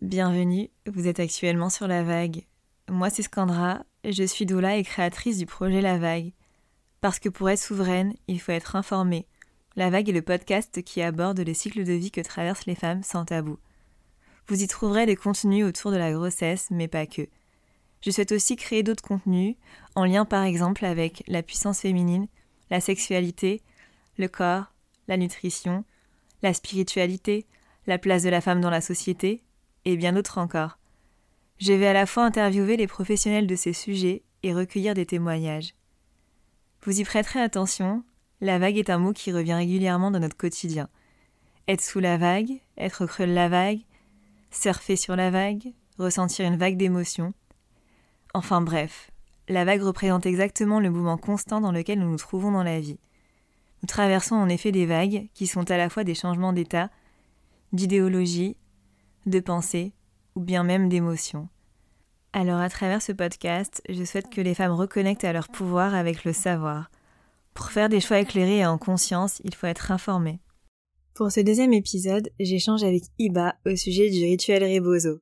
Bienvenue, vous êtes actuellement sur La Vague. Moi c'est Scandra, je suis doula et créatrice du projet La Vague. Parce que pour être souveraine, il faut être informée. La Vague est le podcast qui aborde les cycles de vie que traversent les femmes sans tabou. Vous y trouverez des contenus autour de la grossesse, mais pas que. Je souhaite aussi créer d'autres contenus, en lien par exemple avec la puissance féminine, la sexualité, le corps, la nutrition, la spiritualité, la place de la femme dans la société, et bien d'autres encore. Je vais à la fois interviewer les professionnels de ces sujets et recueillir des témoignages. Vous y prêterez attention, la vague est un mot qui revient régulièrement dans notre quotidien. Être sous la vague, être creux de la vague, surfer sur la vague, ressentir une vague d'émotions. Enfin bref, la vague représente exactement le mouvement constant dans lequel nous nous trouvons dans la vie. Nous traversons en effet des vagues qui sont à la fois des changements d'état, d'idéologie, de pensée ou bien même d'émotion. Alors à travers ce podcast, je souhaite que les femmes reconnectent à leur pouvoir avec le savoir. Pour faire des choix éclairés et en conscience, il faut être informé. Pour ce deuxième épisode, j'échange avec Iba au sujet du rituel Rebozo.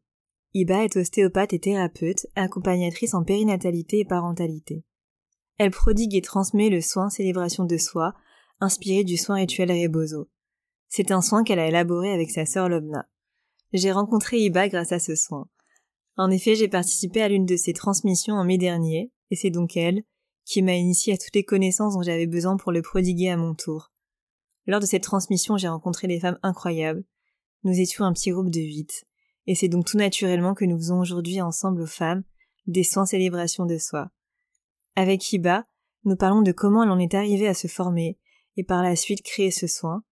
Iba est ostéopathe et thérapeute, accompagnatrice en périnatalité et parentalité. Elle prodigue et transmet le soin célébration de soi, inspiré du soin rituel Rebozo. C'est un soin qu'elle a élaboré avec sa sœur Lobna. J'ai rencontré Iba grâce à ce soin. En effet, j'ai participé à l'une de ses transmissions en mai dernier, et c'est donc elle qui m'a initié à toutes les connaissances dont j'avais besoin pour le prodiguer à mon tour. Lors de cette transmission, j'ai rencontré des femmes incroyables. Nous étions un petit groupe de huit, et c'est donc tout naturellement que nous faisons aujourd'hui ensemble aux femmes des soins célébration de soi. Avec Iba, nous parlons de comment elle en est arrivée à se former, et par la suite créer ce soin,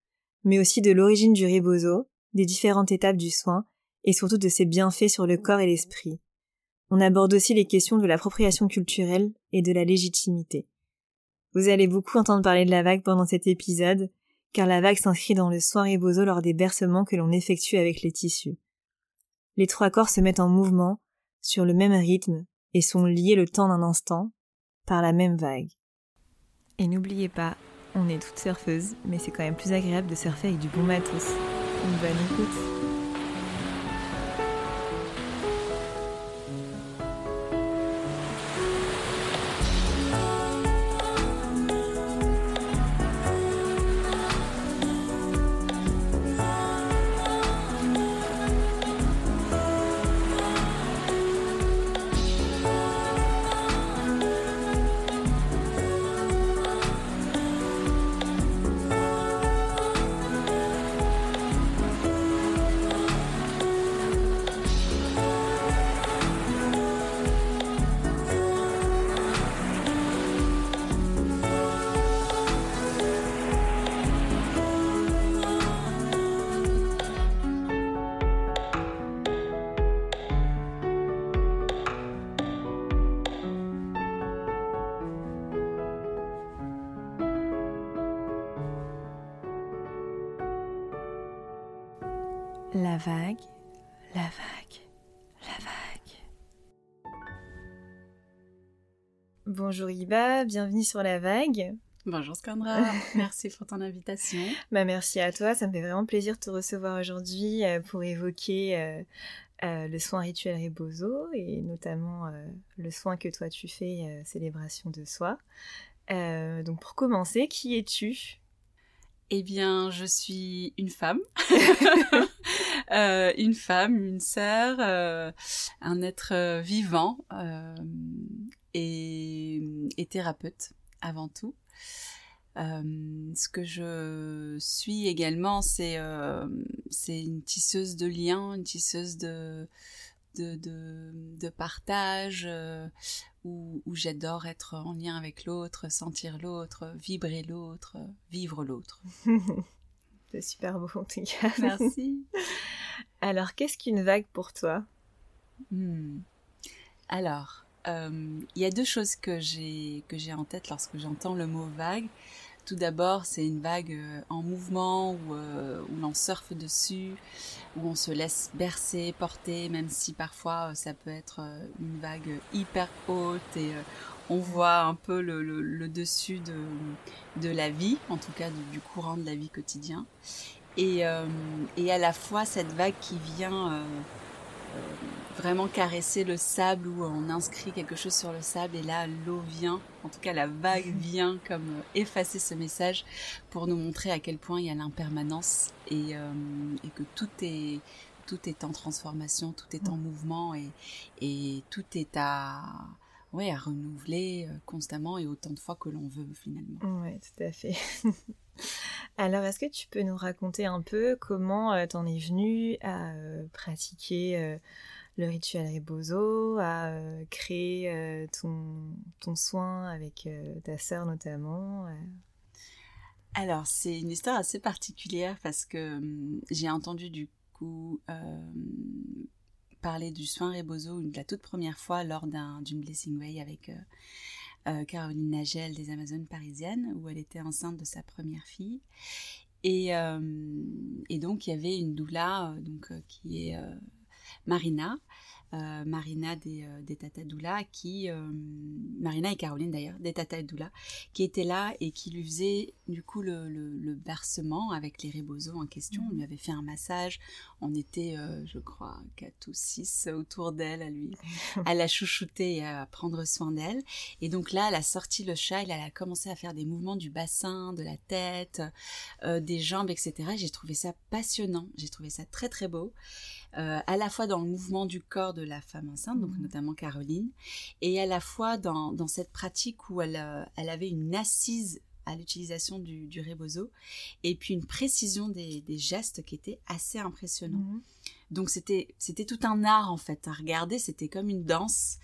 mais aussi de l'origine du rebozo, des différentes étapes du soin, et surtout de ses bienfaits sur le corps et l'esprit. On aborde aussi les questions de l'appropriation culturelle et de la légitimité. Vous allez beaucoup entendre parler de la vague pendant cet épisode, car la vague s'inscrit dans le soin rebozo lors des bercements que l'on effectue avec les tissus. Les trois corps se mettent en mouvement, sur le même rythme, et sont liés le temps d'un instant, par la même vague. Et n'oubliez pas, on est toutes surfeuses, mais c'est quand même plus agréable de surfer avec du bon matos. Une La vague, la vague, la vague. Bonjour Iba, bienvenue sur la vague. Bonjour Scandra, merci pour ton invitation. Bah merci à toi, ça me fait vraiment plaisir de te recevoir aujourd'hui euh, pour évoquer euh, euh, le soin rituel Rebozo et notamment le soin que toi tu fais, célébration de soi. donc pour commencer, qui es-tu? Eh bien, je suis une femme, euh, une femme, une sœur, euh, un être euh, vivant et, thérapeute avant tout. ce que je suis également, c'est une tisseuse de liens, une tisseuse de partage, où, j'adore être en lien avec l'autre, sentir l'autre, vibrer l'autre, vivre l'autre. C'est super beau en tout cas. Merci. Alors, qu'est-ce qu'une vague pour toi? Hmm. Alors, euh, il y a deux choses que j'ai que j'ai en tête lorsque j'entends le mot vague. Tout d'abord, c'est une vague euh, en mouvement où, euh, où l'on surfe dessus, où on se laisse bercer, porter, même si parfois euh, ça peut être une vague hyper haute et on voit un peu le, dessus de, la vie, en tout cas du, courant de la vie quotidien. Et à la fois cette vague qui vient vraiment caresser le sable où on inscrit quelque chose sur le sable et là l'eau vient, en tout cas la vague vient comme effacer ce message pour nous montrer à quel point il y a l'impermanence et, et que tout est tout est en transformation, tout est en mouvement et, et tout est à, ouais, à renouveler euh, constamment et autant de fois que l'on veut finalement. Oui, tout à fait. Alors, est-ce que tu peux nous raconter un peu comment euh, t'en es venu à euh, pratiquer le rituel Rebozo, à créer ton, ton, soin avec ta sœur notamment Alors, c'est une histoire assez particulière parce que hum, j'ai entendu du coup parler du soin Rebozo la toute première fois lors d'une Blessing Way avec euh, euh, Caroline Nagel des Amazones parisiennes, où elle était enceinte de sa première fille. Et, euh, et donc, il y avait une doula donc, qui est Marina, euh, Marina des, euh, des Tatadoula, qui, euh, Marina et Caroline d'ailleurs, des Tatadoula, qui étaient là et qui lui faisaient du coup le, le, bercement avec les rébozos en question. On lui avait fait un massage. On était, je crois, quatre ou six autour d'elle à lui, à la chouchouter et à prendre soin d'elle. Et donc là, elle a sorti le chat, elle a commencé à faire des mouvements du bassin, de la tête, des jambes, etc. J'ai trouvé ça passionnant. J'ai trouvé ça très très beau. Euh, à la fois dans le mouvement du corps de la femme enceinte, donc mmh. notamment Caroline, et à la fois dans, dans cette pratique où elle, euh, elle avait une assise à l'utilisation du, du rebozo et puis une précision des, des gestes qui était assez impressionnant. Mmh. Donc c'était c'était tout un art en fait à regarder, c'était comme une danse.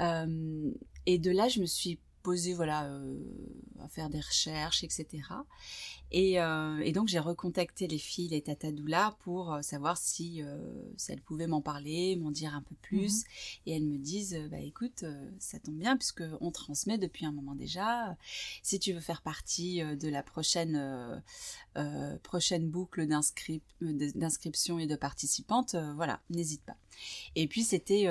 Euh, et de là, je me suis posée voilà euh, à faire des recherches, etc. Euh, et, donc j'ai recontacté les filles, les tatadoula, pour euh, savoir si, si elles pouvaient m'en parler, m'en dire un peu plus. Mhm. Et elles me disent, bah écoute, ça tombe bien puisque on transmet depuis un moment déjà. Si tu veux faire partie de la prochaine prochaine boucle d'inscription et de participantes, voilà, n'hésite pas. Et puis c'était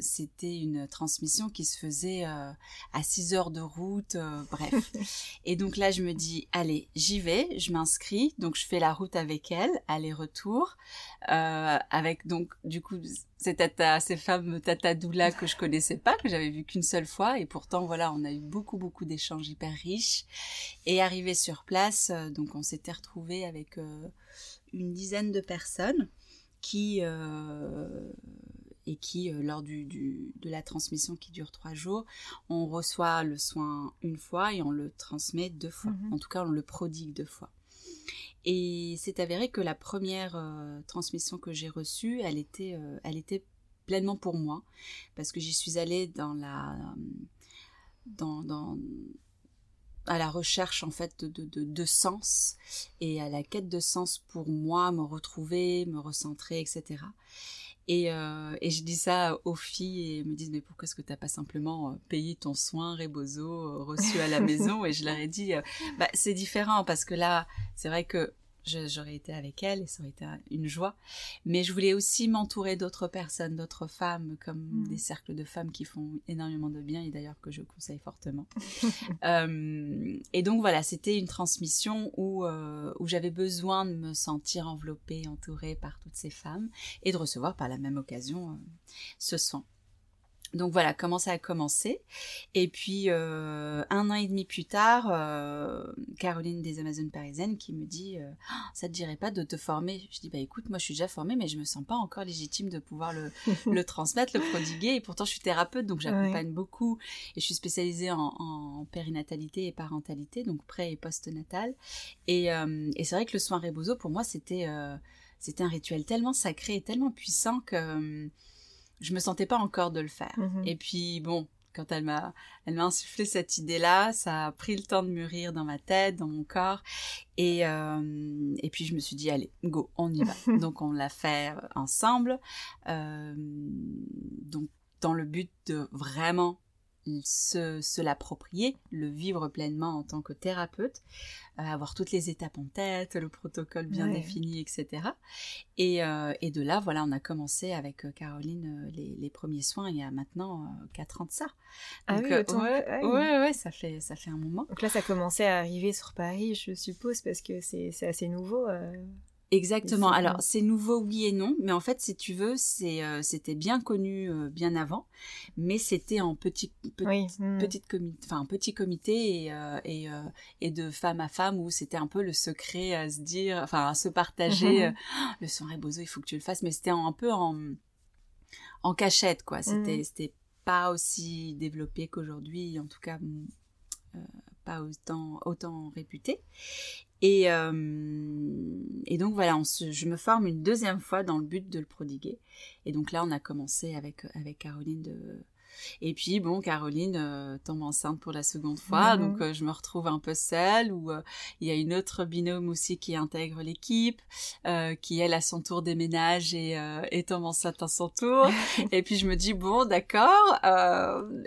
c'était une transmission qui se faisait à 6 heures de route, bref. et donc là je me dis, allez, j'y vais, je m'inscris, donc je fais la route avec elle, aller-retour, euh, avec donc du coup ces tata, ces femmes tata doula que je connaissais pas, que j'avais vu qu'une seule fois, et pourtant voilà, on a eu beaucoup beaucoup d'échanges hyper riches. Et arrivé sur place, euh, donc on s'était retrouvé avec euh, une dizaine de personnes qui et qui, euh, lors du, de la transmission qui dure trois jours, on reçoit le soin une fois et on le transmet deux fois. Mhm. En tout cas, on le prodigue deux fois. Et c'est avéré que la première euh, transmission que j'ai reçue, elle était, euh, elle était pleinement pour moi, parce que j'y suis allée dans la, dans, dans, à la recherche en fait de, de, de, sens et à la quête de sens pour moi, me retrouver, me recentrer, etc. Et, euh, et je dis ça aux filles et elles me disent mais pourquoi est-ce que tu n'as pas simplement euh, payé ton soin Rebozo euh, reçu à la maison? Et je leur ai dit bah, c'est différent parce que là c'est vrai que j'aurais été avec elle et ça aurait été une joie. Mais je voulais aussi m'entourer d'autres personnes, d'autres femmes, comme mm. des cercles de femmes qui font énormément de bien et d'ailleurs que je conseille fortement. euh, et donc voilà, c'était une transmission où, euh, où j'avais besoin de me sentir enveloppée, entourée par toutes ces femmes et de recevoir par la même occasion euh, ce soin. Donc voilà comment ça a commencé. Et puis euh, un an et demi plus tard, euh, Caroline des Amazones parisiennes qui me dit euh, ah, ça te dirait pas de te former? Je dis bah écoute moi je suis déjà formée mais je me sens pas encore légitime de pouvoir le, le transmettre, le prodiguer. Et pourtant je suis thérapeute donc j'accompagne beaucoup et je suis spécialisée en, en, périnatalité et parentalité donc pré et post-natal. Et, euh, et c'est vrai que le soin Rebozo pour moi c'était c'était un rituel tellement sacré et tellement puissant que je me sentais pas encore de le faire. Mhm. Et puis bon, quand elle m'a elle m'a insufflé cette idée-là, ça a pris le temps de mûrir dans ma tête, dans mon corps et euh, et puis je me suis dit allez, go, on y va. donc on l'a fait ensemble euh, donc dans le but de vraiment se, se l'approprier, le vivre pleinement en tant que thérapeute, euh, avoir toutes les étapes en tête, le protocole bien défini, etc. Et, euh, et, de là, voilà, on a commencé avec euh, Caroline les, les, premiers soins il y a maintenant 4 ans de ça. ah oui, ouais, ouais, ouais, ça fait, ça fait un moment. Donc là, ça commençait à arriver sur Paris, je suppose, parce que c'est assez nouveau. Exactement. Alors c'est nouveau oui et non, mais en fait si tu veux, c'est euh, c'était bien connu euh, bien avant, mais c'était en petit, hmm. petite comité, enfin petit comité et euh, et, et de femme à femme où c'était un peu le secret à se dire, enfin à se partager. Oh, le son Rebozo, il faut que tu le fasses, mais c'était un peu en en cachette quoi. C'était hmm. c'était pas aussi développé qu'aujourd'hui, en tout cas pas autant autant réputé. Et, euh, et donc voilà, je me forme une deuxième fois dans le but de le prodiguer. Et donc là, on a commencé avec, avec Caroline de... Et puis bon, Caroline euh, tombe enceinte pour la seconde fois, mhm. donc euh, je me retrouve un peu seule. Ou il y a une autre binôme aussi qui intègre l'équipe, qui elle à son tour déménage et, et tombe enceinte à son tour. et puis je me dis bon, d'accord.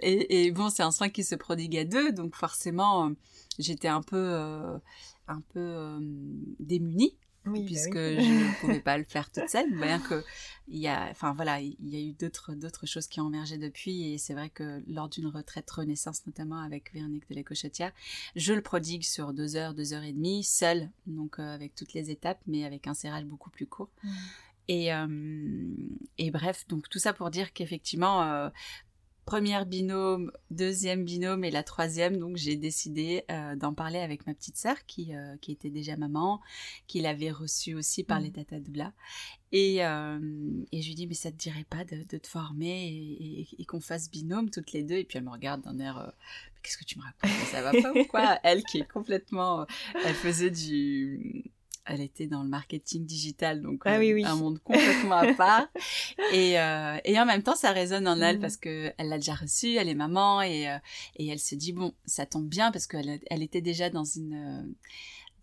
Et, et, bon, c'est un soin qui se prodigue à deux, donc forcément j'étais un peu un peu euh, démunie bah puisque je ne pouvais pas le faire toute seule. Bien que il y a enfin voilà il y a eu d'autres d'autres choses qui ont émergé depuis. Et c'est vrai que lors d'une retraite renaissance notamment avec Véronique de la je le prodigue sur deux heures deux heures et demie seule donc euh, avec toutes les étapes mais avec un serrage beaucoup plus court. Mmh. Et, euh, et, bref, donc tout ça pour dire qu'effectivement, première binôme, deuxième binôme et la troisième, donc j'ai décidé euh, d'en parler avec ma petite sœur qui, euh, qui était déjà maman, qui l'avait reçue aussi par mmh. les Tata Doula. Et, euh, et je lui dis, mais ça te dirait pas de, de te former et, et, qu'on fasse binôme toutes les deux? Et puis elle me regarde d'un air, qu'est-ce que tu me racontes? Ça va pas ou quoi? Elle qui est complètement, elle faisait du elle était dans le marketing digital, donc ah euh, un monde complètement à part. Et, euh, et en même temps, ça résonne en elle mmh. parce que elle l'a déjà reçu, elle est maman et, euh, et elle se dit bon, ça tombe bien parce qu'elle elle était déjà dans une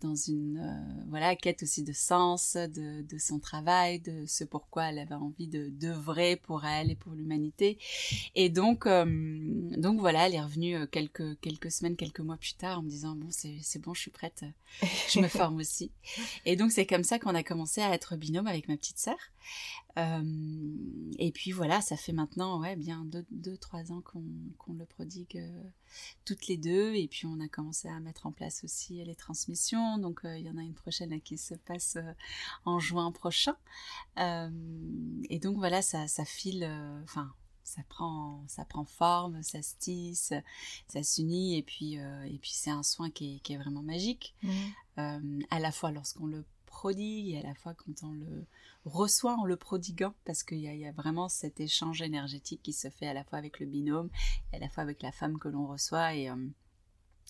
dans une euh, voilà quête aussi de sens de, de, son travail de ce pourquoi elle avait envie de d'œuvrer pour elle et pour l'humanité. Et donc euh, donc voilà elle est revenue euh, quelques quelques semaines quelques mois plus tard en me disant bon c'est c'est bon je suis prête je me forme aussi. Et donc c'est comme ça qu'on a commencé à être binôme avec ma petite sœur et puis voilà ça fait maintenant ouais bien deux deux trois ans qu'on qu'on le prodigue toutes les deux. Et puis on a commencé à mettre en place aussi les transmissions. Donc euh, il y en a une prochaine qui se passe euh, en juin prochain. Euh, et donc voilà, ça, ça file, enfin ça prend ça prend forme ça se tisse ça s'unit et puis et puis c'est un soin qui est, qui est vraiment magique mmh. à la fois lorsqu'on le prodigue et à la fois quand on le reçoit en le prodiguant parce qu'il y, a vraiment cet échange énergétique qui se fait à la fois avec le binôme et à la fois avec la femme que l'on reçoit et, euh,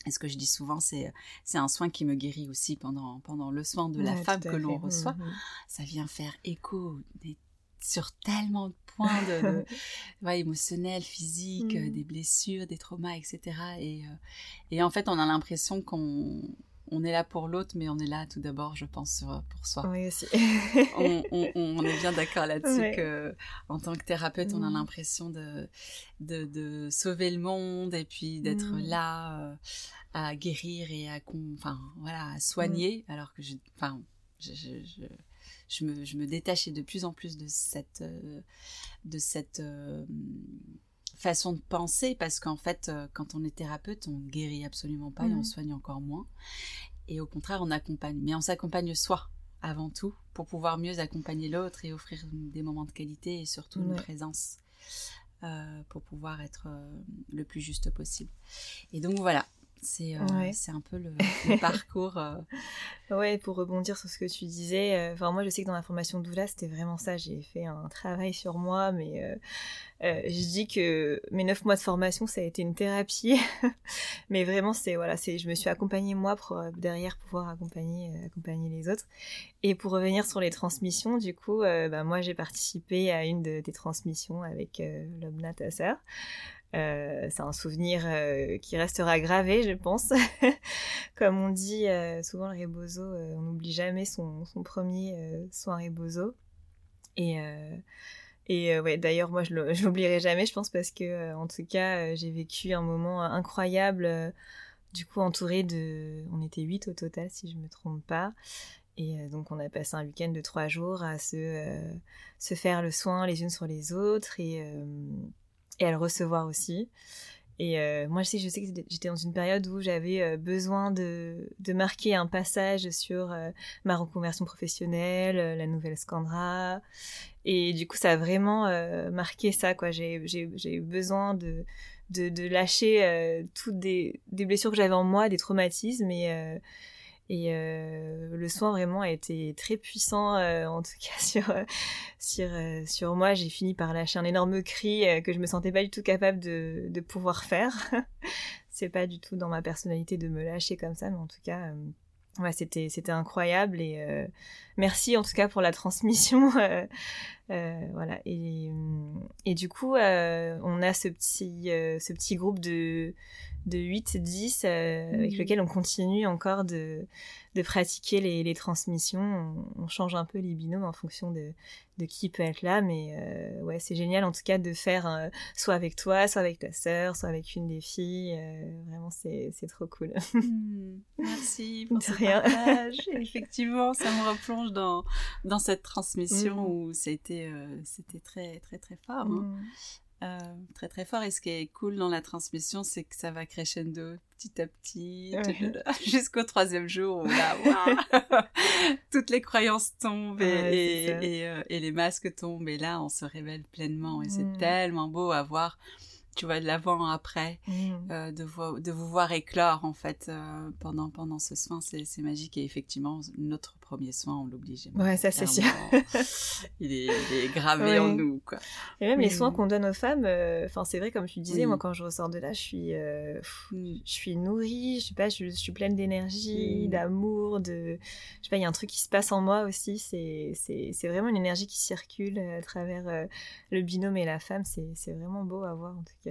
ce que je dis souvent c'est un soin qui me guérit aussi pendant pendant le soin de la femme que l'on reçoit mmh, mmh. ça vient faire écho sur tellement de points de, émotionnels, physiques, mmh. des blessures, des traumas, etc. Et, euh, et en fait, on a l'impression qu'on on est là pour l'autre, mais on est là tout d'abord, je pense, pour soi. Oui, aussi. on, est bien d'accord là-dessus que, en tant que thérapeute, on a mm. l'impression de, de, sauver le monde et puis d'être mm. là euh, à guérir et à, enfin, voilà, à soigner, mm. alors que je, enfin, je, je, me, je me détachais de plus en plus de cette, euh, de cette euh, façon de penser parce qu'en fait, euh, quand on est thérapeute, on guérit absolument pas et on mmh. soigne encore moins. Et au contraire, on accompagne. Mais on s'accompagne soi avant tout pour pouvoir mieux accompagner l'autre et offrir des moments de qualité et surtout une présence euh, pour pouvoir être euh, le plus juste possible. Et donc voilà, c'est euh, un peu le, parcours. Euh. Ouais, pour rebondir sur ce que tu disais, euh, moi je sais que dans la formation Doula c'était vraiment ça. J'ai fait un travail sur moi, mais je dis que mes neuf mois de formation ça a été une thérapie, mais vraiment c'est voilà, c'est je me suis accompagnée moi pour derrière pouvoir accompagner accompagner les autres. Et pour revenir sur les transmissions, du coup, bah, moi j'ai participé à une de tes transmissions avec Lobna ta sœur. Euh, c'est un souvenir euh, qui restera gravé, je pense. Comme on dit euh, souvent, le rebozo, on n'oublie jamais son, premier soin rebozo. Et, et ouais, d'ailleurs, moi, je l'oublierai jamais, je pense, parce que, en tout cas, j'ai vécu un moment incroyable, du coup, entouré de... On était huit au total, si je me trompe pas. Et donc, on a passé un week-end de trois jours à se, se faire le soin les unes sur les autres et et à le recevoir aussi. Et moi, je sais, je sais que j'étais dans une période où j'avais besoin de, de marquer un passage sur ma reconversion professionnelle, la nouvelle Scandra. Et du coup, ça a vraiment marqué ça, quoi. J'ai eu besoin de, de, lâcher toutes des, des blessures que j'avais en moi, des traumatismes. Et euh, le soin vraiment a été très puissant, euh, en tout cas sur euh, sur sur moi. J'ai fini par lâcher un énorme cri que je me sentais pas du tout capable de de pouvoir faire. C'est pas du tout dans ma personnalité de me lâcher comme ça, mais en tout cas, c'était c'était incroyable et merci en tout cas pour la transmission. voilà et et du coup, on a ce petit ce petit groupe de de 8-10 euh, avec mmh. lequel on continue encore de, de pratiquer les, les transmissions. On, change un peu les binômes en fonction de, de qui peut être là, mais euh, ouais, c'est génial en tout cas de faire euh, soit avec toi, soit avec ta sœur, soit avec une des filles. vraiment, c'est trop cool. Mmh. merci pour ce rien. partage. Effectivement, ça me replonge dans, dans cette transmission mmh. où c'était c'était très très très fort. Hein. Euh, très très fort. Et ce qui est cool dans la transmission, c'est que ça va crescendo petit à petit jusqu'au troisième jour où là, toutes les croyances tombent et, euh, et, les masques tombent. Et là, on se révèle pleinement. Et c'est mm. tellement beau à voir tu vois, de l'avant après, mmh. euh, de, de vous voir éclore en fait euh, pendant, pendant ce soin, c'est magique. Et effectivement, notre premier soin, on l'oblige. Ouais, ça c'est sûr. il, est, gravé en nous. Quoi. Et même les soins mmh. qu'on donne aux femmes, euh, enfin c'est vrai, comme tu disais, moi quand je ressors de là, je suis, mmh. je suis nourrie, je sais pas, je, suis pleine d'énergie, d'amour, de. Je sais pas, il y a un truc qui se passe en moi aussi. C'est vraiment une énergie qui circule à travers le binôme et la femme. C'est vraiment beau à voir en tout cas.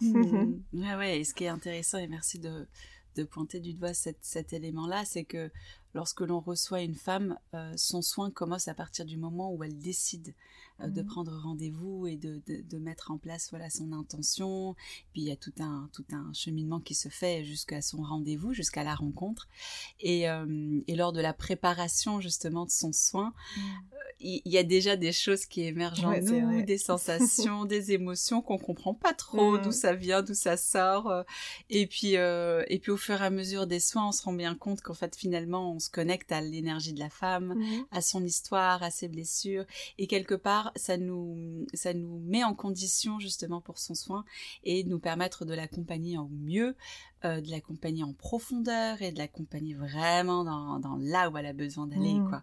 Mmh. ouais, ouais, et ce qui est intéressant, et merci de, de pointer du doigt cet élément-là, c'est que lorsque l'on reçoit une femme, euh, son soin commence à partir du moment où elle décide euh, de mhm. prendre rendez-vous et de, de, mettre en place voilà son intention. Puis il y a tout un tout un cheminement qui se fait jusqu'à son rendez-vous, jusqu'à la rencontre. Et, euh, et, lors de la préparation justement de son soin, mhm. il y, a déjà des choses qui émergent en nous, des sensations, des émotions qu'on comprend pas trop d'où mhm. ça vient, d'où ça sort. Et puis et puis au fur et à mesure des soins, on se rend bien compte qu'en fait finalement on se connecte à l'énergie de la femme, à son histoire, à ses blessures, et quelque part, ça nous, ça nous met en condition justement pour son soin et nous permettre de l'accompagner au mieux, euh, de l'accompagner en profondeur et de l'accompagner vraiment dans, dans, là où elle a besoin d'aller, mhm. quoi.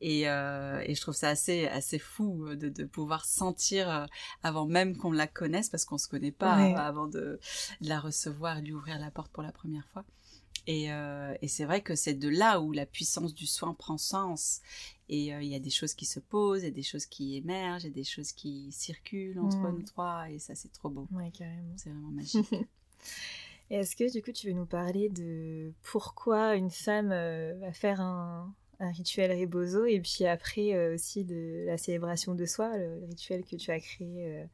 Et, euh, et, je trouve ça assez, assez fou euh, de, de pouvoir sentir avant même qu'on la connaisse, parce qu'on se connaît pas avant de, de, la recevoir, lui ouvrir la porte pour la première fois. Euh, et, c'est vrai que c'est de là où la puissance du soin prend sens. Et euh, il y a des choses qui se posent, et des choses qui émergent, et des choses qui circulent entre mm. nous trois. Et ça, c'est trop beau. Ouais, carrément. C'est vraiment magique. Est-ce que du coup, tu veux nous parler de pourquoi une femme euh, va faire un, rituel rebozo et puis après aussi de la célébration de soi, le rituel que tu as créé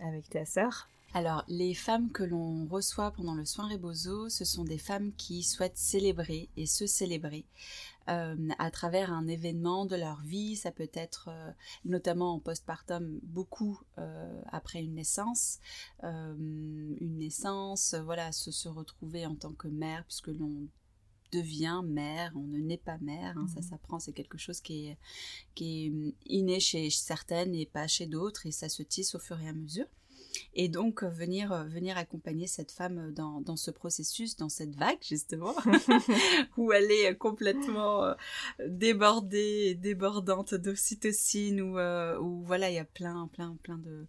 avec ta sœur? Alors, les femmes que l'on reçoit pendant le soin Rebozo, ce sont des femmes qui souhaitent célébrer et se célébrer euh, à travers un événement de leur vie. Ça peut être euh, notamment en postpartum beaucoup euh, après une naissance, une naissance, voilà, se, se retrouver en tant que mère puisque l'on devient mère, on ne naît pas mère, hein, ça mhm. s'apprend, c'est quelque chose qui est, qui est inné chez certaines et pas chez d'autres, et ça se tisse au fur et à mesure et donc euh, venir euh, venir accompagner cette femme euh, dans, dans ce processus, dans cette vague justement, où elle est complètement débordée, débordante d'ocytocine, où, où voilà il y a plein plein plein de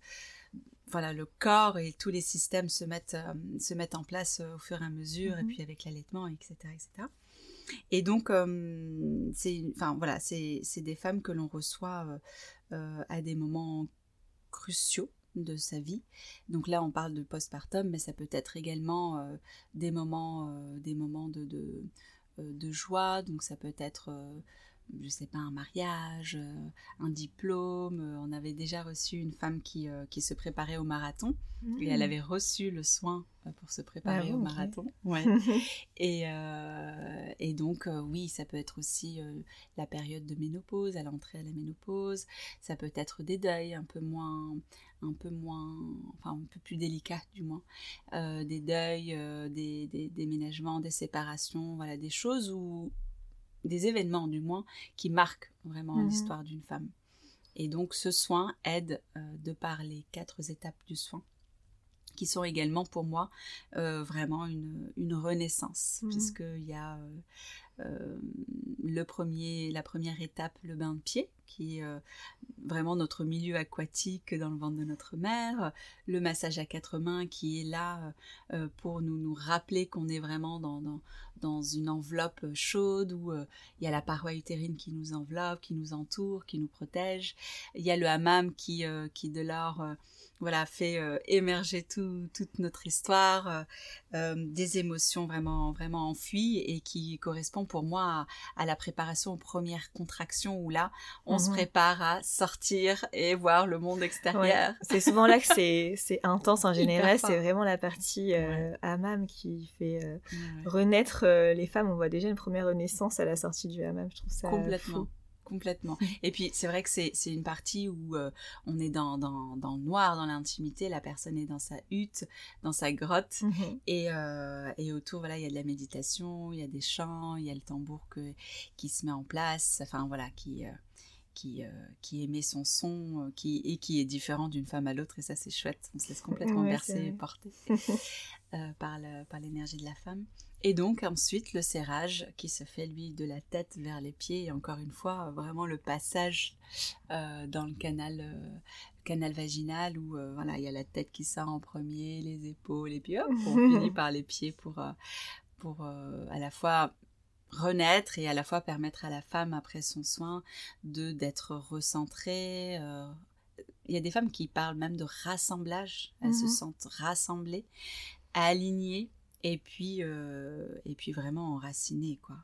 voilà le corps et tous les systèmes se mettent se mettent en place au fur et à mesure et mhm. puis avec l'allaitement etc etc et donc c'est enfin voilà c'est c'est des femmes que l'on reçoit à des moments cruciaux de sa vie. Donc là, on parle de postpartum, mais ça peut être également euh, des moments, euh, des moments de, euh, de, joie. Donc ça peut être je sais pas, un mariage, euh, un diplôme. Euh, on avait déjà reçu une femme qui, euh, qui se préparait au marathon et elle mmh. avait reçu le soin pour se préparer ah au marathon. Ouais. et, et donc, oui, ça peut être aussi la période de ménopause, à l'entrée à la ménopause. Ça peut être des deuils un peu moins, un peu moins, enfin un peu plus délicats du moins. des deuils, des, des déménagements, des séparations, voilà, des choses où des événements du moins, qui marquent vraiment mhm. l'histoire d'une femme. Et donc ce soin aide euh, de par les quatre étapes du soin qui sont également pour moi euh, vraiment une, une renaissance, mhm. puisqu'il y a euh, le premier, la première étape, le bain de pied, qui est euh, vraiment notre milieu aquatique dans le ventre de notre mère, le massage à quatre mains qui est là euh, pour nous, nous rappeler qu'on est vraiment dans, dans, dans, une enveloppe chaude où il y a la paroi utérine qui nous enveloppe, qui nous entoure, qui nous protège. Il y a le hammam qui, qui de l'or voilà fait émerger tout, toute notre histoire, des émotions vraiment vraiment enfuies et qui correspond pour moi à, la préparation aux premières contractions où là, on se mhm. prépare à sortir et voir le monde extérieur. C'est souvent là que c'est intense en général. C'est vraiment la partie euh, hammam qui fait euh, renaître euh, les femmes. On voit déjà une première renaissance à la sortie du hammam. Je trouve ça complètement complètement. Et puis c'est vrai que c'est une partie où euh, on est dans, dans, dans, le noir, dans l'intimité, la personne est dans sa hutte, dans sa grotte, mhm. et, euh, et, autour, voilà, il y a de la méditation, il y a des chants, il y a le tambour que, qui se met en place, enfin voilà, qui... Euh, qui, qui émet son son qui, et qui est différent d'une femme à l'autre. Et ça c'est chouette. On se laisse complètement bercer et porter par l'énergie de la femme et donc ensuite le serrage qui se fait lui de la tête vers les pieds et encore une fois vraiment le passage euh, dans le canal euh, canal vaginal où euh, voilà il y a la tête qui sort en premier, les épaules et puis hop on finit par les pieds pour pour à la fois renaître et à la fois permettre à la femme après son soin de d'être recentrée il y a des femmes qui parlent même de rassemblage, elles se mhm. sentent rassemblées, alignées et puis euh, et puis vraiment enracinés quoi.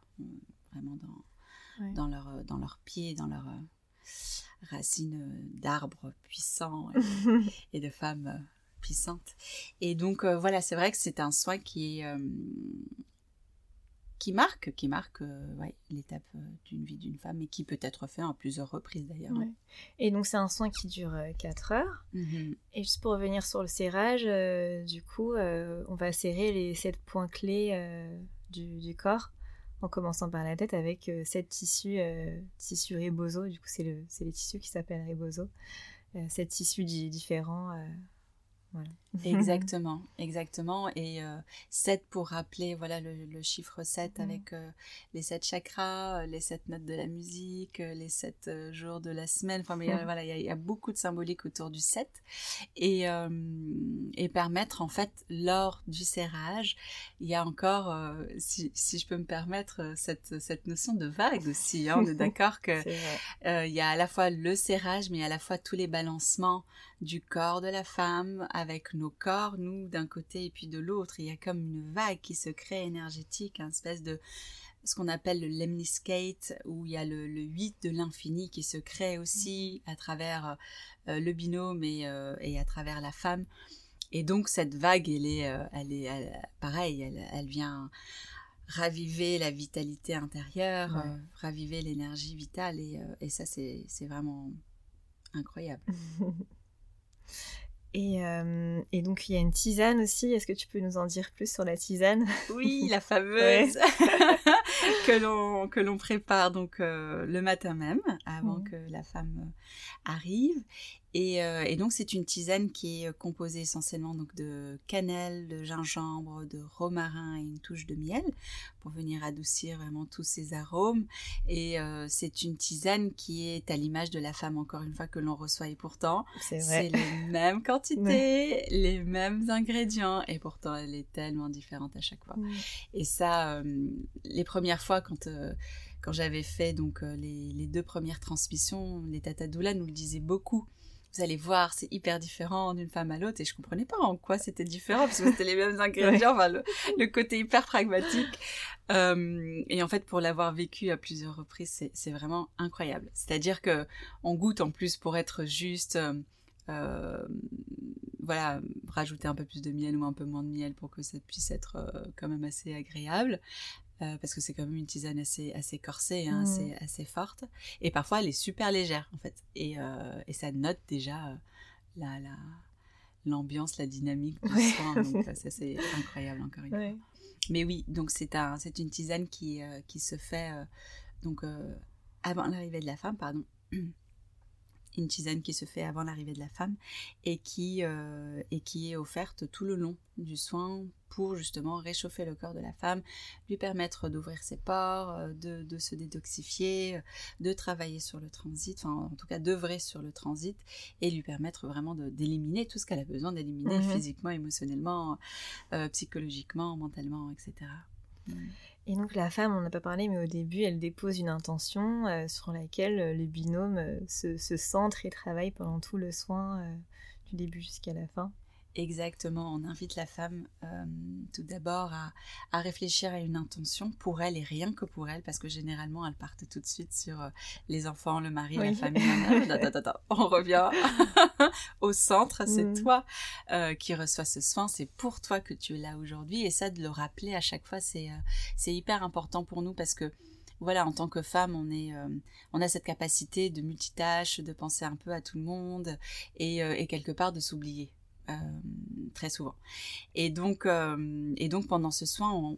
Vraiment dans dans leur dans leurs pieds dans leurs euh, racines d'arbres puissants et, de femmes euh, puissantes. Et donc voilà c'est vrai que c'est un soin qui est qui marque, qui marque euh, ouais, l'étape euh, d'une vie d'une femme et qui peut être fait à plusieurs reprises d'ailleurs. Et donc c'est un soin qui dure 4 euh, heures. Mm-hmm. Et juste pour revenir sur le serrage, du coup, on va serrer les 7 points clés du, du, corps en commençant par la tête avec 7 tissus, tissus rebozo. Du coup, c'est le, les tissus qui s'appellent rebozo. 7 tissus différents Exactement, exactement. Et euh, 7 pour rappeler voilà le, chiffre 7 mhm. avec euh, les 7 chakras, euh, les 7 notes de la musique, euh, les 7 jours de la semaine. Enfin, mais, voilà, il y, a beaucoup de symbolique autour du 7. Et, et permettre, en fait, lors du serrage, il y a encore, si, si je peux me permettre, cette, cette notion de vague aussi. Hein, on est d'accord que il y a à la fois le serrage, mais à la fois tous les balancements du corps de la femme avec nos corps, nous d'un côté et puis de l'autre. Il y a comme une vague qui se crée énergétique, un espèce de ce qu'on appelle le lemniscate, où il y a le, le 8 de l'infini qui se crée aussi à travers euh, le binôme et, euh, et, à travers la femme. Et donc cette vague, elle est, euh, elle est pareil, elle, elle, vient raviver la vitalité intérieure, raviver l'énergie vitale, et, et ça c'est vraiment incroyable. Et, euh, et, donc il y a une tisane aussi. Est-ce que tu peux nous en dire plus sur la tisane? Oui, la fameuse que l'on que l'on prépare donc euh, le matin même avant mmh. que la femme euh, arrive et, euh, et, donc c'est une tisane qui est composée essentiellement donc de cannelle, de gingembre, de romarin et une touche de miel pour venir adoucir vraiment tous ces arômes. Et euh, c'est une tisane qui est à l'image de la femme encore une fois que l'on reçoit. Et pourtant c'est les mêmes quantités, les mêmes ingrédients. Et pourtant elle est tellement différente à chaque fois. Et ça, euh, les premières fois quand euh, quand j'avais fait donc les, les, deux premières transmissions, les Tata Doula nous le disaient beaucoup vous allez voir, c'est hyper différent d'une femme à l'autre. Et je comprenais pas en quoi c'était différent, parce que c'était les mêmes ingrédients, enfin, le, côté hyper pragmatique. Euh, et en fait, pour l'avoir vécu à plusieurs reprises, c'est vraiment incroyable. C'est-à-dire que on goûte en plus pour être juste... Euh, euh, voilà, rajouter un peu plus de miel ou un peu moins de miel pour que ça puisse être euh, quand même assez agréable. Euh, parce que c'est quand même une tisane assez, assez corsée, hein, assez, mmh. assez, forte. Et parfois, elle est super légère, en fait. Et, et ça note déjà la, la, l'ambiance, la dynamique du soin. Donc, ça, c'est incroyable, encore une fois. Mais oui, donc c'est un, c'est une tisane qui, qui se fait donc avant l'arrivée de la femme, pardon une tisane qui se fait avant l'arrivée de la femme et qui, euh, et qui est offerte tout le long du soin pour justement réchauffer le corps de la femme, lui permettre d'ouvrir ses pores, euh, de, de, se détoxifier, de travailler sur le transit, enfin en tout cas d'œuvrer sur le transit et lui permettre vraiment d'éliminer tout ce qu'elle a besoin d'éliminer mhm. physiquement, émotionnellement, euh, psychologiquement, mentalement, etc. Et donc la femme, on n'a pas parlé, mais au début, elle dépose une intention euh, sur laquelle euh, le binôme euh, se, centre et travaille pendant tout le soin, du début jusqu'à la fin. Exactement, on invite la femme euh, tout d'abord à, à, réfléchir à une intention pour elle et rien que pour elle, parce que généralement elles partent tout de suite sur euh, les enfants, le mari, la famille. on revient au centre, c'est mm. toi euh, qui reçois ce soin, c'est pour toi que tu es là aujourd'hui, et ça de le rappeler à chaque fois, c'est hyper important pour nous parce que voilà, en tant que femme, on est, on a cette capacité de multitâche, de penser un peu à tout le monde et, et quelque part de s'oublier. Euh, très souvent. Et donc, euh, et donc pendant ce soin, on,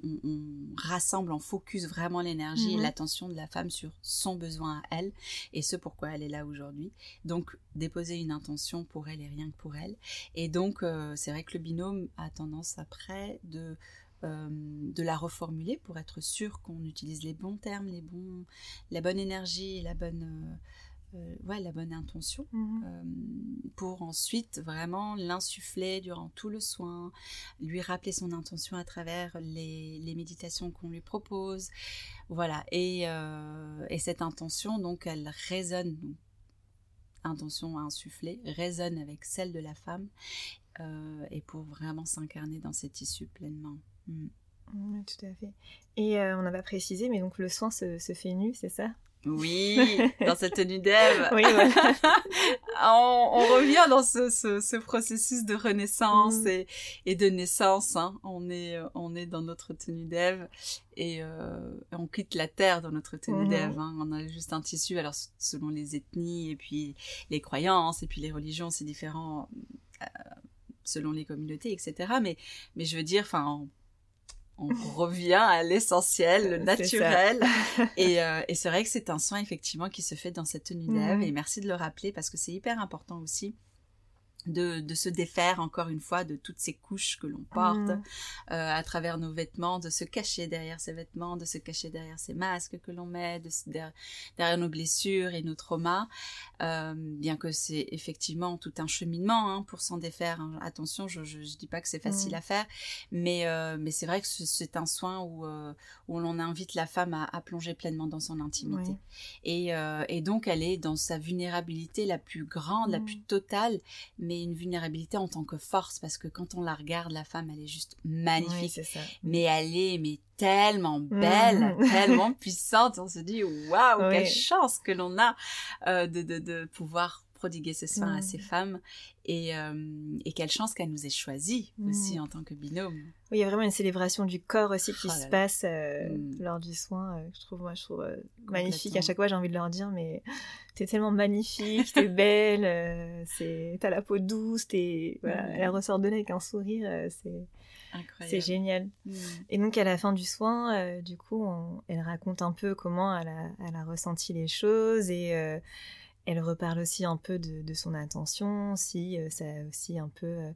rassemble, on focus vraiment l'énergie et mhm. l'attention de la femme sur son besoin à elle et ce pourquoi elle est là aujourd'hui. Donc déposer une intention pour elle et rien que pour elle. Et donc euh, c'est vrai que le binôme a tendance après de de la reformuler pour être sûr qu'on utilise les bons termes, les bons, la bonne énergie, la bonne euh, ouais, la bonne intention mhm. euh, pour ensuite vraiment l'insuffler durant tout le soin, lui rappeler son intention à travers les, les méditations qu'on lui propose. Voilà, et, euh, et, cette intention, donc, elle résonne, intention à insuffler, résonne avec celle de la femme et pour vraiment s'incarner dans cette issue pleinement. Mm. Oui, tout à fait. Et on n'a pas précisé, mais donc le soin se, se fait nu, c'est ça? Oui, dans cette tenue d'Ève. Oui, on, revient dans ce, ce, processus de renaissance mm. et, et, de naissance. Hein. On, est, on est dans notre tenue d'Ève et euh, on quitte la terre dans notre tenue mm-hmm. d'Ève. Hein. On a juste un tissu, alors selon les ethnies et puis les croyances et puis les religions, c'est différent euh, selon les communautés, etc. Mais, mais je veux dire, enfin, on revient à l'essentiel, le naturel. et, euh, et c'est vrai que c'est un soin effectivement qui se fait dans cette tenue d'Ève. Et merci de le rappeler parce que c'est hyper important aussi de, de, se défaire encore une fois de toutes ces couches que l'on porte mm. euh, à travers nos vêtements, de se cacher derrière ces vêtements, de se cacher derrière ces masques que l'on met, de, derrière, nos blessures et nos traumas, euh, bien que c'est effectivement tout un cheminement hein, pour s'en défaire. Hein. Attention, je, je, dis pas que c'est facile mm. à faire, mais euh, mais c'est vrai que c'est un soin où euh, où l'on invite la femme à, à, plonger pleinement dans son intimité et euh, et donc elle est dans sa vulnérabilité la plus grande, la mm. plus totale, mais une vulnérabilité en tant que force parce que quand on la regarde, la femme, elle est juste magnifique. Mais elle est mais tellement mmh. belle, tellement puissante. On se dit waouh, quelle chance que l'on a euh, de, de, de pouvoir prodiguer ce soin à ces femmes et, euh, et quelle chance qu'elle nous ait choisi aussi en tant que binôme. Oui, il y a vraiment une célébration du corps aussi qui oh se passe euh, mm. lors du soin. Euh, je trouve, moi, je trouve magnifique. À chaque fois, j'ai envie de leur dire, mais t'es tellement magnifique, t'es belle, c'est t'as la peau douce, t'es voilà, mm. elle ressort de là avec un sourire, c'est c'est génial. Mm. Et donc à la fin du soin, du coup, elle raconte un peu comment elle a, elle a ressenti les choses et elle reparle aussi un peu de, son intention, si euh, ça a aussi un peu euh,